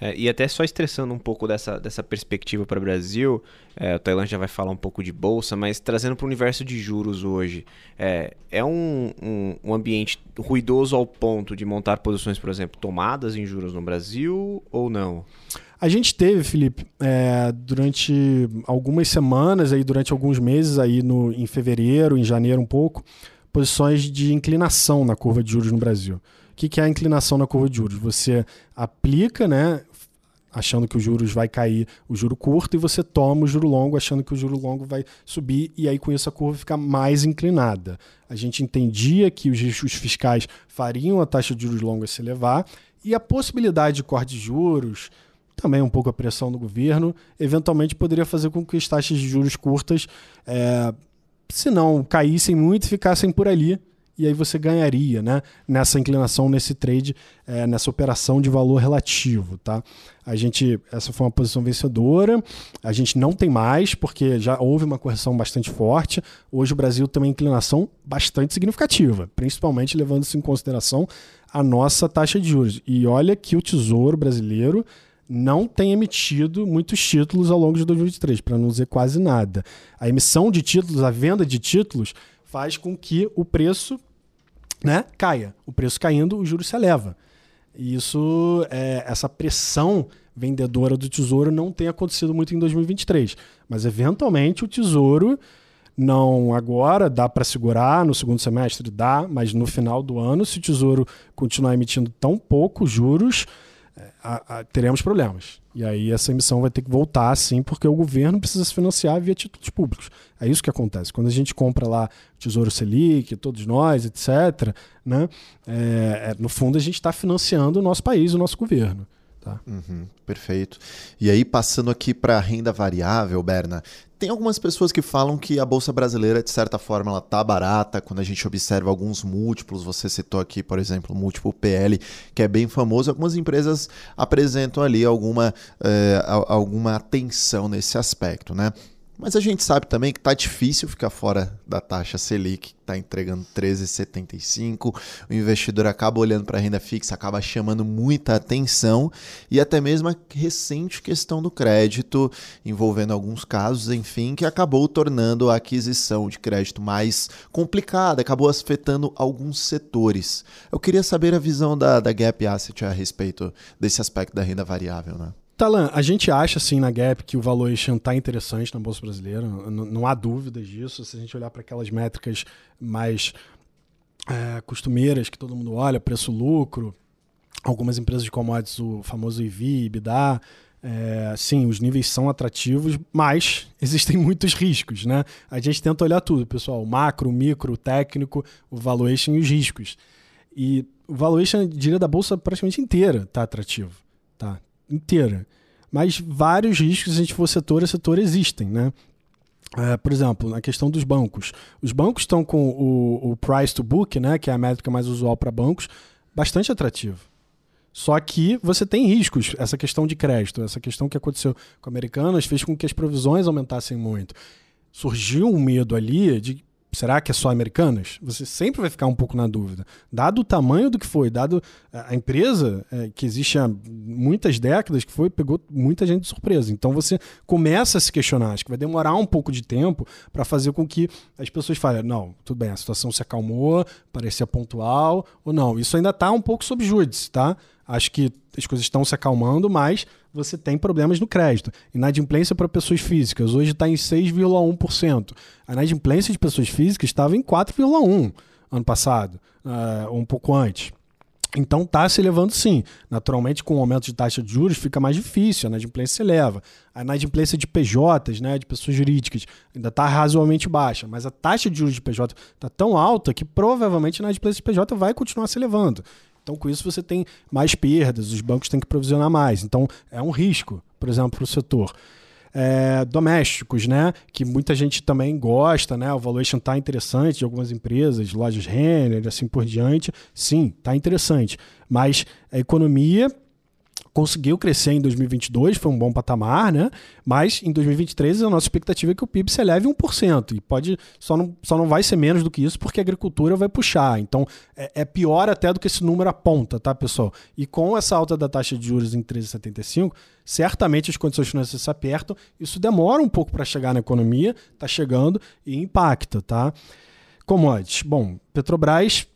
É, e até só estressando um pouco dessa, dessa perspectiva para o Brasil, é, o Tailândia já vai falar um pouco de bolsa, mas trazendo para o universo de juros hoje, é, é um, um, um, ambiente ruidoso ao ponto de montar posições, por exemplo, tomadas em juros no Brasil ou não? A gente teve, Felipe, é, durante algumas semanas, aí, durante alguns meses, aí no, em fevereiro, em janeiro um pouco, posições de inclinação na curva de juros no Brasil. O que, que é a inclinação na curva de juros? Você aplica, né, achando que o juros vai cair o juro curto e você toma o juro longo achando que o juro longo vai subir e aí com isso a curva fica mais inclinada. A gente entendia que os riscos fiscais fariam a taxa de juros longa se elevar e a possibilidade de corte de juros, também um pouco a pressão do governo, eventualmente poderia fazer com que as taxas de juros curtas, é, se não caíssem muito, ficassem por ali. E aí você ganharia né, nessa inclinação, nesse trade, é, nessa operação de valor relativo. Tá? A gente, essa foi uma posição vencedora. A gente não tem mais, porque já houve uma correção bastante forte. Hoje o Brasil tem uma inclinação bastante significativa, principalmente levando-se em consideração a nossa taxa de juros. E olha que o Tesouro Brasileiro não tem emitido muitos títulos ao longo de 2023, para não dizer quase nada. A emissão de títulos, a venda de títulos, faz com que o preço né, caia. O preço caindo, o juro se eleva. E isso, é, essa pressão vendedora do Tesouro não tem acontecido muito em 2023. Mas, eventualmente, o Tesouro, não agora, dá para segurar, no segundo semestre dá, mas no final do ano, se o Tesouro continuar emitindo tão poucos juros, a, a, teremos problemas. E aí essa emissão vai ter que voltar, sim, porque o governo precisa se financiar via títulos públicos. É isso que acontece. Quando a gente compra lá Tesouro Selic, todos nós, etc., né, é, é, no fundo a gente está financiando o nosso país, o nosso governo. Tá? Uhum, perfeito. E aí, passando aqui para a renda variável, Berna, tem algumas pessoas que falam que a bolsa brasileira, de certa forma, ela tá barata. Quando a gente observa alguns múltiplos, você citou aqui, por exemplo, o múltiplo PL, que é bem famoso. Algumas empresas apresentam ali alguma, é, alguma atenção nesse aspecto, né? Mas a gente sabe também que tá difícil ficar fora da taxa Selic, que está entregando 13,75. O investidor acaba olhando para a renda fixa, acaba chamando muita atenção e até mesmo a recente questão do crédito, envolvendo alguns casos, enfim, que acabou tornando a aquisição de crédito mais complicada, acabou afetando alguns setores. Eu queria saber a visão da, da Gap Asset a respeito desse aspecto da renda variável, né? Talan, a gente acha assim na Gap que o valuation está interessante na bolsa brasileira, não, não, há dúvidas disso. Se a gente olhar para aquelas métricas mais é, costumeiras que todo mundo olha, preço-lucro, algumas empresas de commodities, o famoso EV, EBITDA, é, sim, os níveis são atrativos, mas existem muitos riscos, né? A gente tenta olhar tudo, pessoal, o macro, o micro, o técnico, o valuation e os riscos. E o valuation, diria, da bolsa praticamente inteira está atrativo, tá? Inteira. Mas vários riscos, se a gente for setor a setor, existem, né? É, por exemplo, na questão dos bancos. Os bancos estão com o, o price to book, né, que é a métrica mais usual para bancos, bastante atrativo. Só que você tem riscos, essa questão de crédito, essa questão que aconteceu com Americanas fez com que as provisões aumentassem muito. Surgiu um medo ali de será que é só Americanas? Você sempre vai ficar um pouco na dúvida. Dado o tamanho do que foi, dado a empresa é, que existe há muitas décadas que foi, pegou muita gente de surpresa. Então você começa a se questionar. Acho que vai demorar um pouco de tempo para fazer com que as pessoas falem: não, tudo bem, a situação se acalmou, parecia pontual, ou não. Isso ainda está um pouco sob júdice, tá? Acho que as coisas estão se acalmando, mas você tem problemas no crédito. Inadimplência para pessoas físicas hoje está em 6,1%. A inadimplência de pessoas físicas estava em 4,1% ano passado, uh, um pouco antes. Então está se elevando sim. Naturalmente, com o aumento de taxa de juros, fica mais difícil, a inadimplência se eleva. A inadimplência de PJs, né, de pessoas jurídicas, ainda está razoavelmente baixa, mas a taxa de juros de PJ está tão alta que provavelmente a inadimplência de PJ vai continuar se elevando. Então, com isso, você tem mais perdas, os bancos têm que provisionar mais. Então, é um risco, por exemplo, para o setor. É, domésticos, né? Que muita gente também gosta, né? O valuation está interessante de algumas empresas, lojas Renner, assim por diante. Sim, está interessante. Mas a economia conseguiu crescer em 2022, foi um bom patamar, né? Mas em 2023 a nossa expectativa é que o PIB se eleve 1%. E pode só não, só não vai ser menos do que isso porque a agricultura vai puxar. Então é, é pior até do que esse número aponta, tá, pessoal? E com essa alta da taxa de juros em 13,75, certamente as condições financeiras se apertam. Isso demora um pouco para chegar na economia, está chegando e impacta, tá? Commodities. Bom, Petrobras,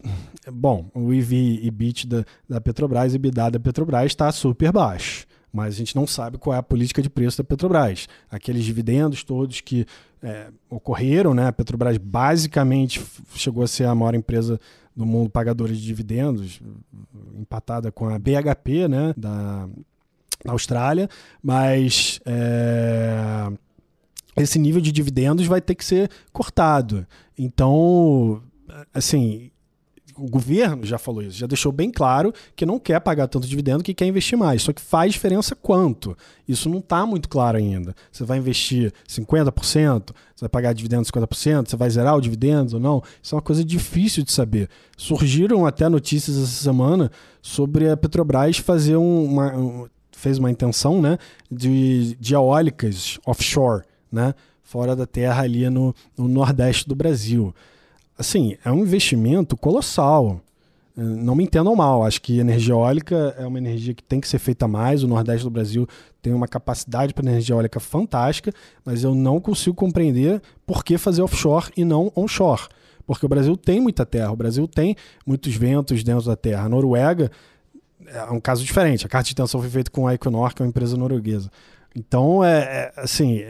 bom, o EV EBIT da, da Petrobras, EBITDA da Petrobras está super baixo. Mas a gente não sabe qual é a política de preço da Petrobras. Aqueles dividendos todos que é, ocorreram, né? A Petrobras basicamente chegou a ser a maior empresa do mundo pagadora de dividendos, empatada com a BHP, né? Da, da Austrália, mas é, esse nível de dividendos vai ter que ser cortado. Então, assim, o governo já falou isso, já deixou bem claro que não quer pagar tanto dividendo, que quer investir mais. Só que faz diferença quanto? Isso não está muito claro ainda. Você vai investir 50%, você vai pagar dividendos 50%, você vai zerar o dividendo ou não? Isso é uma coisa difícil de saber. Surgiram até notícias essa semana sobre a Petrobras fazer uma. fez uma intenção né, de, de eólicas offshore né? Fora da terra ali no, no nordeste do Brasil. Assim, é um investimento colossal. É, não me entendam mal, acho que energia eólica é uma energia que tem que ser feita mais. O Nordeste do Brasil tem uma capacidade para energia eólica fantástica, mas eu não consigo compreender por que fazer offshore e não onshore. Porque o Brasil tem muita terra, o Brasil tem muitos ventos dentro da terra. A Noruega é um caso diferente. A carta de intenção foi feita com a Equinor, que é uma empresa norueguesa. Então, é, é assim,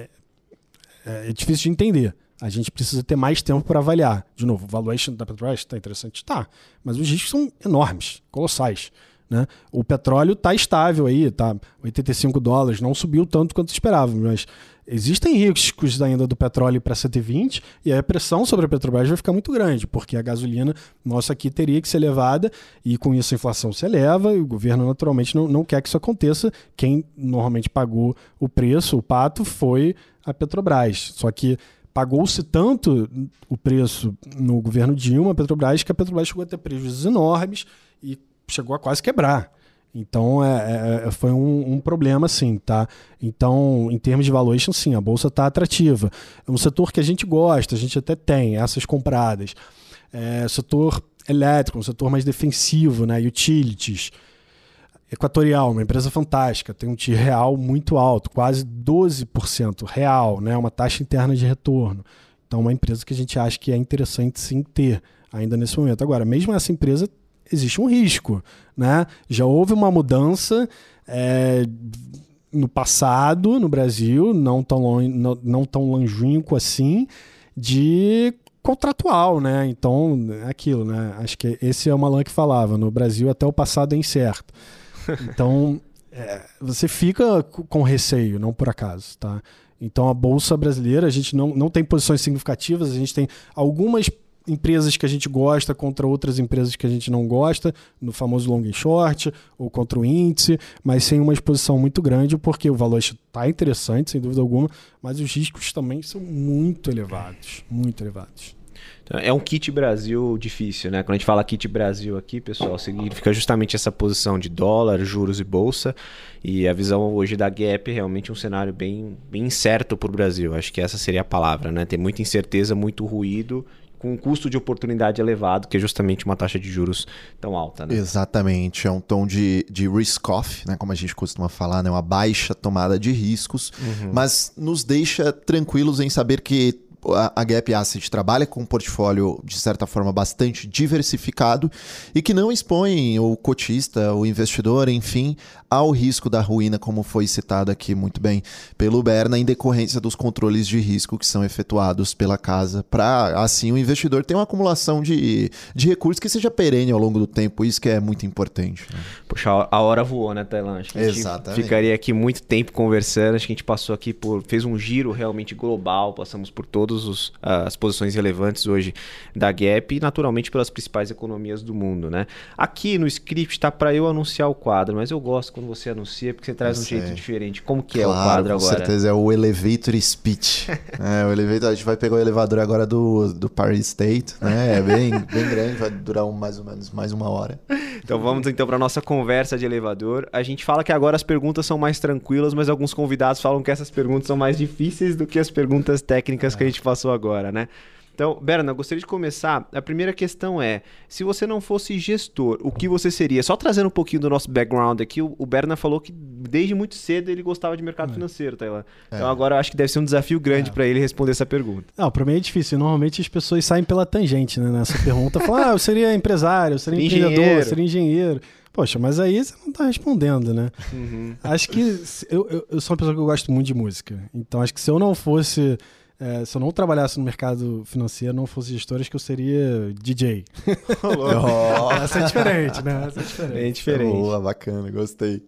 é, é difícil de entender. A gente precisa ter mais tempo para avaliar. De novo, o valuation da Petrobras está interessante? Tá. Mas os riscos são enormes, colossais. Né? O petróleo está estável aí, tá 85 dólares, não subiu tanto quanto esperávamos, mas existem riscos ainda do petróleo para 120 e a pressão sobre a Petrobras vai ficar muito grande, porque a gasolina nossa aqui teria que ser elevada e com isso a inflação se eleva e o governo naturalmente não, não quer que isso aconteça. Quem normalmente pagou o preço, o pato, foi a Petrobras. Só que pagou-se tanto o preço no governo Dilma, a Petrobras, que a Petrobras chegou a ter prejuízos enormes e chegou a quase quebrar. Então é, é, é foi um, um, problema, sim, tá? Então, em termos de valuation, sim, a bolsa está atrativa. É um setor que a gente gosta, a gente até tem essas compradas. É, setor elétrico, um setor mais defensivo, né? Utilities. Equatorial, uma empresa fantástica, tem um TI real muito alto, quase 12% real, né? Uma taxa interna de retorno. Então, uma empresa que a gente acha que é interessante sim ter ainda nesse momento. Agora, mesmo essa empresa existe um risco. Né? Já houve uma mudança é, no passado, no Brasil, não tão, long, não, não tão longínquo assim, de contratual, né? Então, é aquilo, né? Acho que esse é o Malan que falava. No Brasil, até o passado é incerto. Então, é, você fica com receio, não por acaso, tá? Então, a Bolsa Brasileira, a gente não, não tem posições significativas, a gente tem algumas empresas que a gente gosta contra outras empresas que a gente não gosta, no famoso long and short, ou contra o índice, mas sem uma exposição muito grande, porque o valor está interessante, sem dúvida alguma, mas os riscos também são muito elevados, muito elevados. Então, é um kit Brasil difícil, né? Quando a gente fala kit Brasil aqui, pessoal, significa justamente essa posição de dólar, juros e bolsa. E a visão hoje da Gap é realmente um cenário bem, bem incerto para o Brasil. Acho que essa seria a palavra, né? Tem muita incerteza, muito ruído com um custo de oportunidade elevado, que é justamente uma taxa de juros tão alta. Né? Exatamente, é um tom de, de risk-off, né, como a gente costuma falar, né, uma baixa tomada de riscos, uhum. mas nos deixa tranquilos em saber que a Gap Asset trabalha com um portfólio, de certa forma, bastante diversificado e que não expõe o cotista, o investidor, enfim, ao risco da ruína, como foi citado aqui muito bem pelo Berna, em decorrência dos controles de risco que são efetuados pela casa, para assim o investidor ter uma acumulação de, de recursos que seja perene ao longo do tempo, isso que é muito importante. Né? Poxa, a hora voou, né, Tailan? Acho que Exatamente. a gente ficaria aqui muito tempo conversando, acho que a gente passou aqui por. fez um giro realmente global, passamos por todas as posições relevantes hoje da Gap e naturalmente pelas principais economias do mundo, né? Aqui no script tá para eu anunciar o quadro, mas eu gosto quando você anuncia porque você traz eu um sei. jeito diferente. Como que claro, é o quadro agora? Com certeza é o elevator speech. é, o elevator, a gente vai pegar o elevador agora do, do Paris State, né? É bem, bem grande, vai durar um, mais ou menos mais uma hora. Então vamos então para nossa conversa de elevador. A gente fala que agora as perguntas são mais tranquilas, mas alguns convidados falam que essas perguntas são mais difíceis do que as perguntas técnicas é. que a gente passou agora, né? Então, Berna, gostaria de começar. A primeira questão é: se você não fosse gestor, o que você seria? Só trazendo um pouquinho do nosso background aqui, o, Berna falou que desde muito cedo ele gostava de mercado é. financeiro, tá lá. Então é. agora eu acho que deve ser um desafio grande é. para ele responder essa pergunta. Não, para mim é difícil. Normalmente as pessoas saem pela tangente né, nessa pergunta. Falam, ah, eu seria empresário, eu seria engenheiro. empreendedor, eu seria engenheiro. Poxa, mas aí você não tá respondendo, né? Uhum. Acho que eu, eu, eu, sou uma pessoa que eu gosto muito de música. Então acho que se eu não fosse é, se eu não trabalhasse no mercado financeiro, não fosse gestor, acho que eu seria DJ. oh, essa é diferente, né? Essa é diferente. Bem diferente. Boa, bacana, gostei.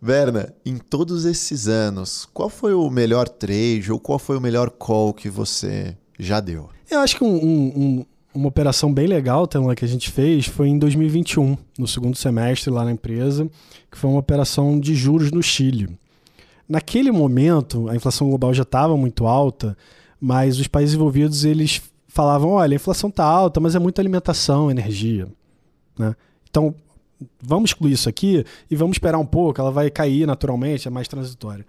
Berna, em todos esses anos, qual foi o melhor trade ou qual foi o melhor call que você já deu? Eu acho que um, um, uma operação bem legal Tela, que a gente fez foi em 2021, no segundo semestre lá na empresa, que foi uma operação de juros no Chile. Naquele momento, a inflação global já estava muito alta, mas os países envolvidos eles falavam: olha, a inflação está alta, mas é muita alimentação, energia. Né? Então, vamos excluir isso aqui e vamos esperar um pouco, ela vai cair naturalmente, é mais transitória.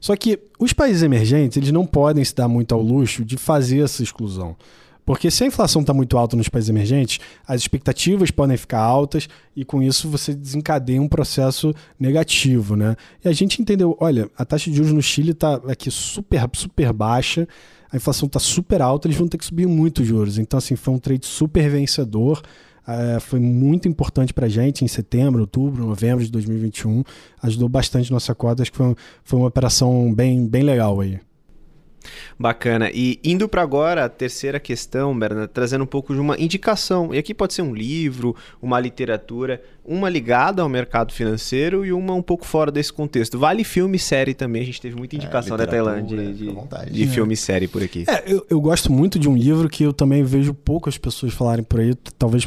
Só que os países emergentes eles não podem se dar muito ao luxo de fazer essa exclusão. Porque se a inflação está muito alta nos países emergentes, as expectativas podem ficar altas e com isso você desencadeia um processo negativo, né? E a gente entendeu, olha, a taxa de juros no Chile está aqui super, super baixa, a inflação está super alta, eles vão ter que subir muito os juros. Então, assim, foi um trade super vencedor. É, foi muito importante para a gente em setembro, outubro, novembro de 2021. Ajudou bastante nossa cota. Acho que foi, foi uma operação bem, bem legal aí. Bacana. E indo para agora a terceira questão, Bernardo, trazendo um pouco de uma indicação. E aqui pode ser um livro, uma literatura, uma ligada ao mercado financeiro e uma um pouco fora desse contexto. Vale filme e série também. A gente teve muita é, indicação é, da Tailândia de, de, de, filme e série por aqui. É, eu, eu gosto muito de um livro que eu também vejo poucas pessoas falarem por aí. Talvez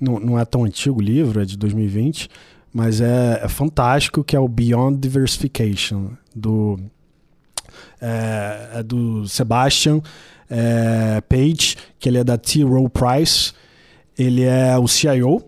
não, não é tão antigo o livro, é de 2020, mas é, é fantástico, que é o Beyond Diversification, do é, é do Sebastian é, Page, que ele é da T. Rowe Price. Ele é o CIO,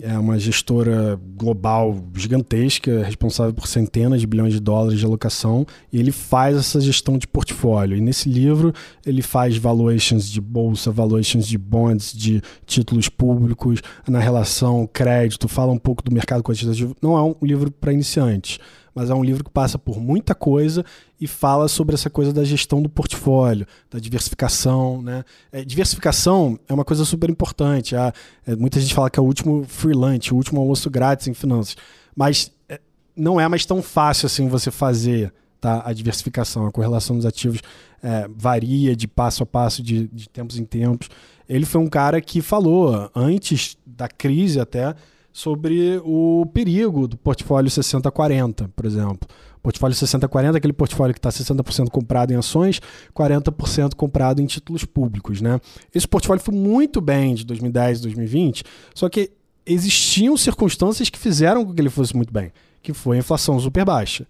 é uma gestora global gigantesca, responsável por centenas de bilhões de dólares de alocação, e ele faz essa gestão de portfólio. E nesse livro ele faz valuations de bolsa, valuations de bonds, de títulos públicos, na relação crédito, fala um pouco do mercado quantitativo. Não é um livro para iniciantes mas é um livro que passa por muita coisa e fala sobre essa coisa da gestão do portfólio, da diversificação. Né? É, diversificação é uma coisa super importante. é, muita gente fala que é o último free lunch, o último almoço grátis em finanças, mas é, não é mais tão fácil assim você fazer tá? a diversificação. A correlação dos ativos é, varia de passo a passo, de, de tempos em tempos. Ele foi um cara que falou, antes da crise até, sobre o perigo do portfólio 60-40, por exemplo. Portfólio 60-40 é aquele portfólio que está 60% comprado em ações, 40% comprado em títulos públicos. Né? Esse portfólio foi muito bem de 2010 e 2020, só que existiam circunstâncias que fizeram com que ele fosse muito bem, que foi a inflação super baixa.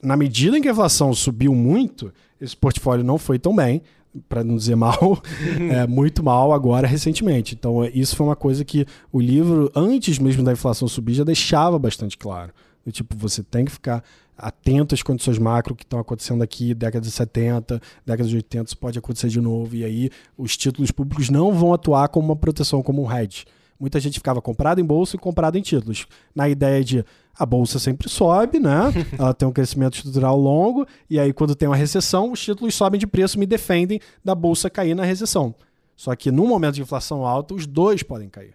Na medida em que a inflação subiu muito, esse portfólio não foi tão bem, para não dizer mal, é, muito mal agora recentemente. Então, é, isso foi uma coisa que o livro, antes mesmo da inflação subir, já deixava bastante claro. Do tipo, você tem que ficar atento às condições macro que estão acontecendo aqui, década de 70, década de 80, isso pode acontecer de novo. E aí, os títulos públicos não vão atuar como uma proteção, como um hedge. Muita gente ficava comprado em bolsa e comprado em títulos, na ideia de a bolsa sempre sobe, né? Ela tem um crescimento estrutural longo, e aí quando tem uma recessão, os títulos sobem de preço, me defendem da bolsa cair na recessão. Só que num momento de inflação alta, os dois podem cair.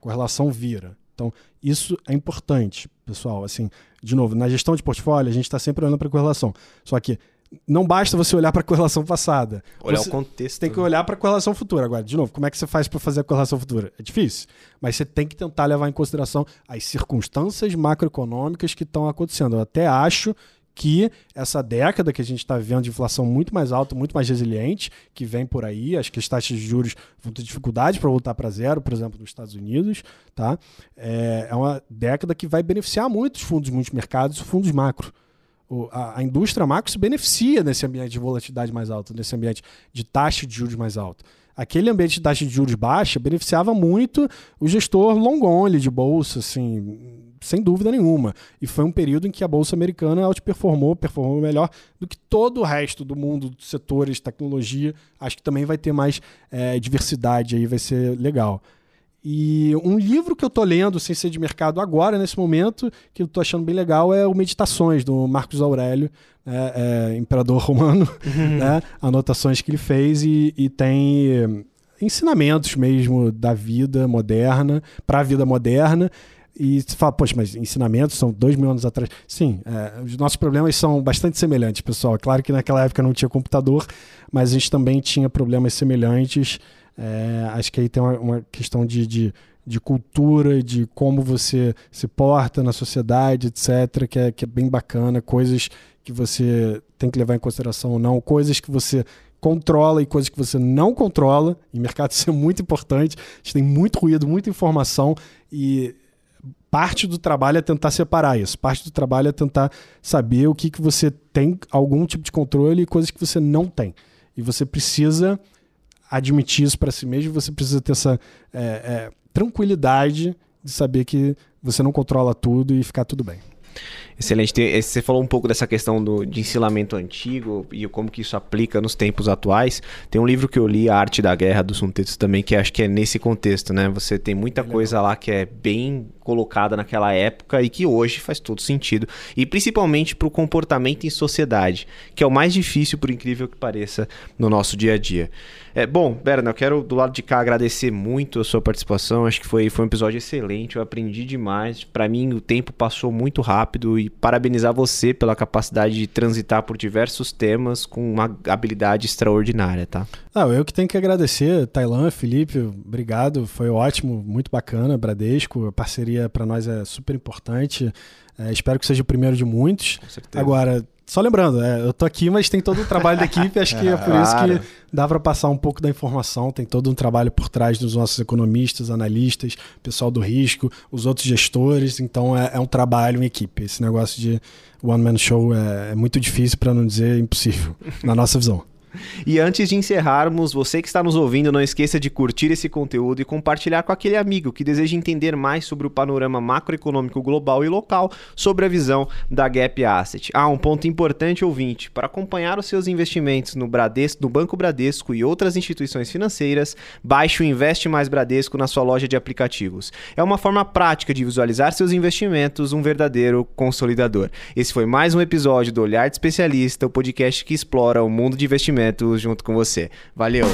Correlação vira. Então, isso é importante, pessoal. Assim, de novo, na gestão de portfólio, a gente está sempre olhando para a correlação. Só que não basta você olhar para a correlação passada. Olhar você o contexto. Tem que né? olhar para a correlação futura. Agora, de novo, como é que você faz para fazer a correlação futura? É difícil. Mas você tem que tentar levar em consideração as circunstâncias macroeconômicas que estão acontecendo. Eu até acho que essa década que a gente está vivendo de inflação muito mais alta, muito mais resiliente, que vem por aí, acho que as taxas de juros vão ter dificuldade para voltar para zero, por exemplo, nos Estados Unidos, tá? É, é uma década que vai beneficiar muitos fundos multimercados, fundos macro. O, a, a indústria macro se beneficia nesse ambiente de volatilidade mais alta, nesse ambiente de taxa de juros mais alta aquele ambiente de taxa de juros baixa beneficiava muito o gestor long only de bolsa, assim, sem dúvida nenhuma. E foi um período em que a bolsa americana outperformou, performou melhor do que todo o resto do mundo dos setores, tecnologia. Acho que também vai ter mais é, diversidade aí, vai ser legal. E um livro que eu tô lendo sem ser de mercado agora, nesse momento, que eu tô achando bem legal, é o Meditações, do Marcos Aurélio, né, é, imperador romano, uhum. né, anotações que ele fez e, e tem ensinamentos mesmo da vida moderna, para a vida moderna. E você fala, poxa, mas ensinamentos são dois mil anos atrás. Sim, é, os nossos problemas são bastante semelhantes, pessoal. Claro que naquela época não tinha computador, mas a gente também tinha problemas semelhantes. É, acho que aí tem uma, uma questão de, de, de, cultura, de como você se porta na sociedade, etc., que é, que é bem bacana, coisas que você tem que levar em consideração ou não, coisas que você controla e coisas que você não controla. Em mercado isso é muito importante. A gente tem muito ruído, muita informação e parte do trabalho é tentar separar isso. Parte do trabalho é tentar saber o que, que você tem algum tipo de controle e coisas que você não tem. E você precisa admitir isso para si mesmo, você precisa ter essa é, é, tranquilidade de saber que você não controla tudo e ficar tudo bem. Excelente. Você falou um pouco dessa questão do, de ensinamento antigo e como que isso aplica nos tempos atuais. Tem um livro que eu li, A Arte da Guerra, do Sun Tzu também, que acho que é nesse contexto, né? Você tem muita coisa lá que é bem colocada naquela época e que hoje faz todo sentido. E principalmente para o comportamento em sociedade, que é o mais difícil, por incrível que pareça, no nosso dia a dia. É, bom, Berna, eu quero do lado de cá agradecer muito a sua participação. Acho que foi, foi um episódio excelente, eu aprendi demais. Para mim, o tempo passou muito rápido e parabenizar você pela capacidade de transitar por diversos temas com uma habilidade extraordinária, tá? Ah, eu que tenho que agradecer, Tailã, Felipe, obrigado, foi ótimo, muito bacana, Bradesco, a parceria para nós é super importante. É, espero que seja o primeiro de muitos. Com certeza. Agora, só lembrando, é, eu tô aqui, mas tem todo o trabalho da equipe, acho que é por claro. isso que dá para passar um pouco da informação, tem todo um trabalho por trás dos nossos economistas, analistas, pessoal do risco, os outros gestores, então é, é um trabalho em equipe. Esse negócio de one man show é, é muito difícil, para não dizer impossível, na nossa visão. E antes de encerrarmos, você que está nos ouvindo, não esqueça de curtir esse conteúdo e compartilhar com aquele amigo que deseja entender mais sobre o panorama macroeconômico global e local sobre a visão da Gap Asset. Ah, um ponto importante, ouvinte, para acompanhar os seus investimentos no Bradesco, no Banco Bradesco e outras instituições financeiras, baixe o Investe Mais Bradesco na sua loja de aplicativos. É uma forma prática de visualizar seus investimentos, um verdadeiro consolidador. Esse foi mais um episódio do Olhar de Especialista, o podcast que explora o mundo de investimentos junto com você. Valeu!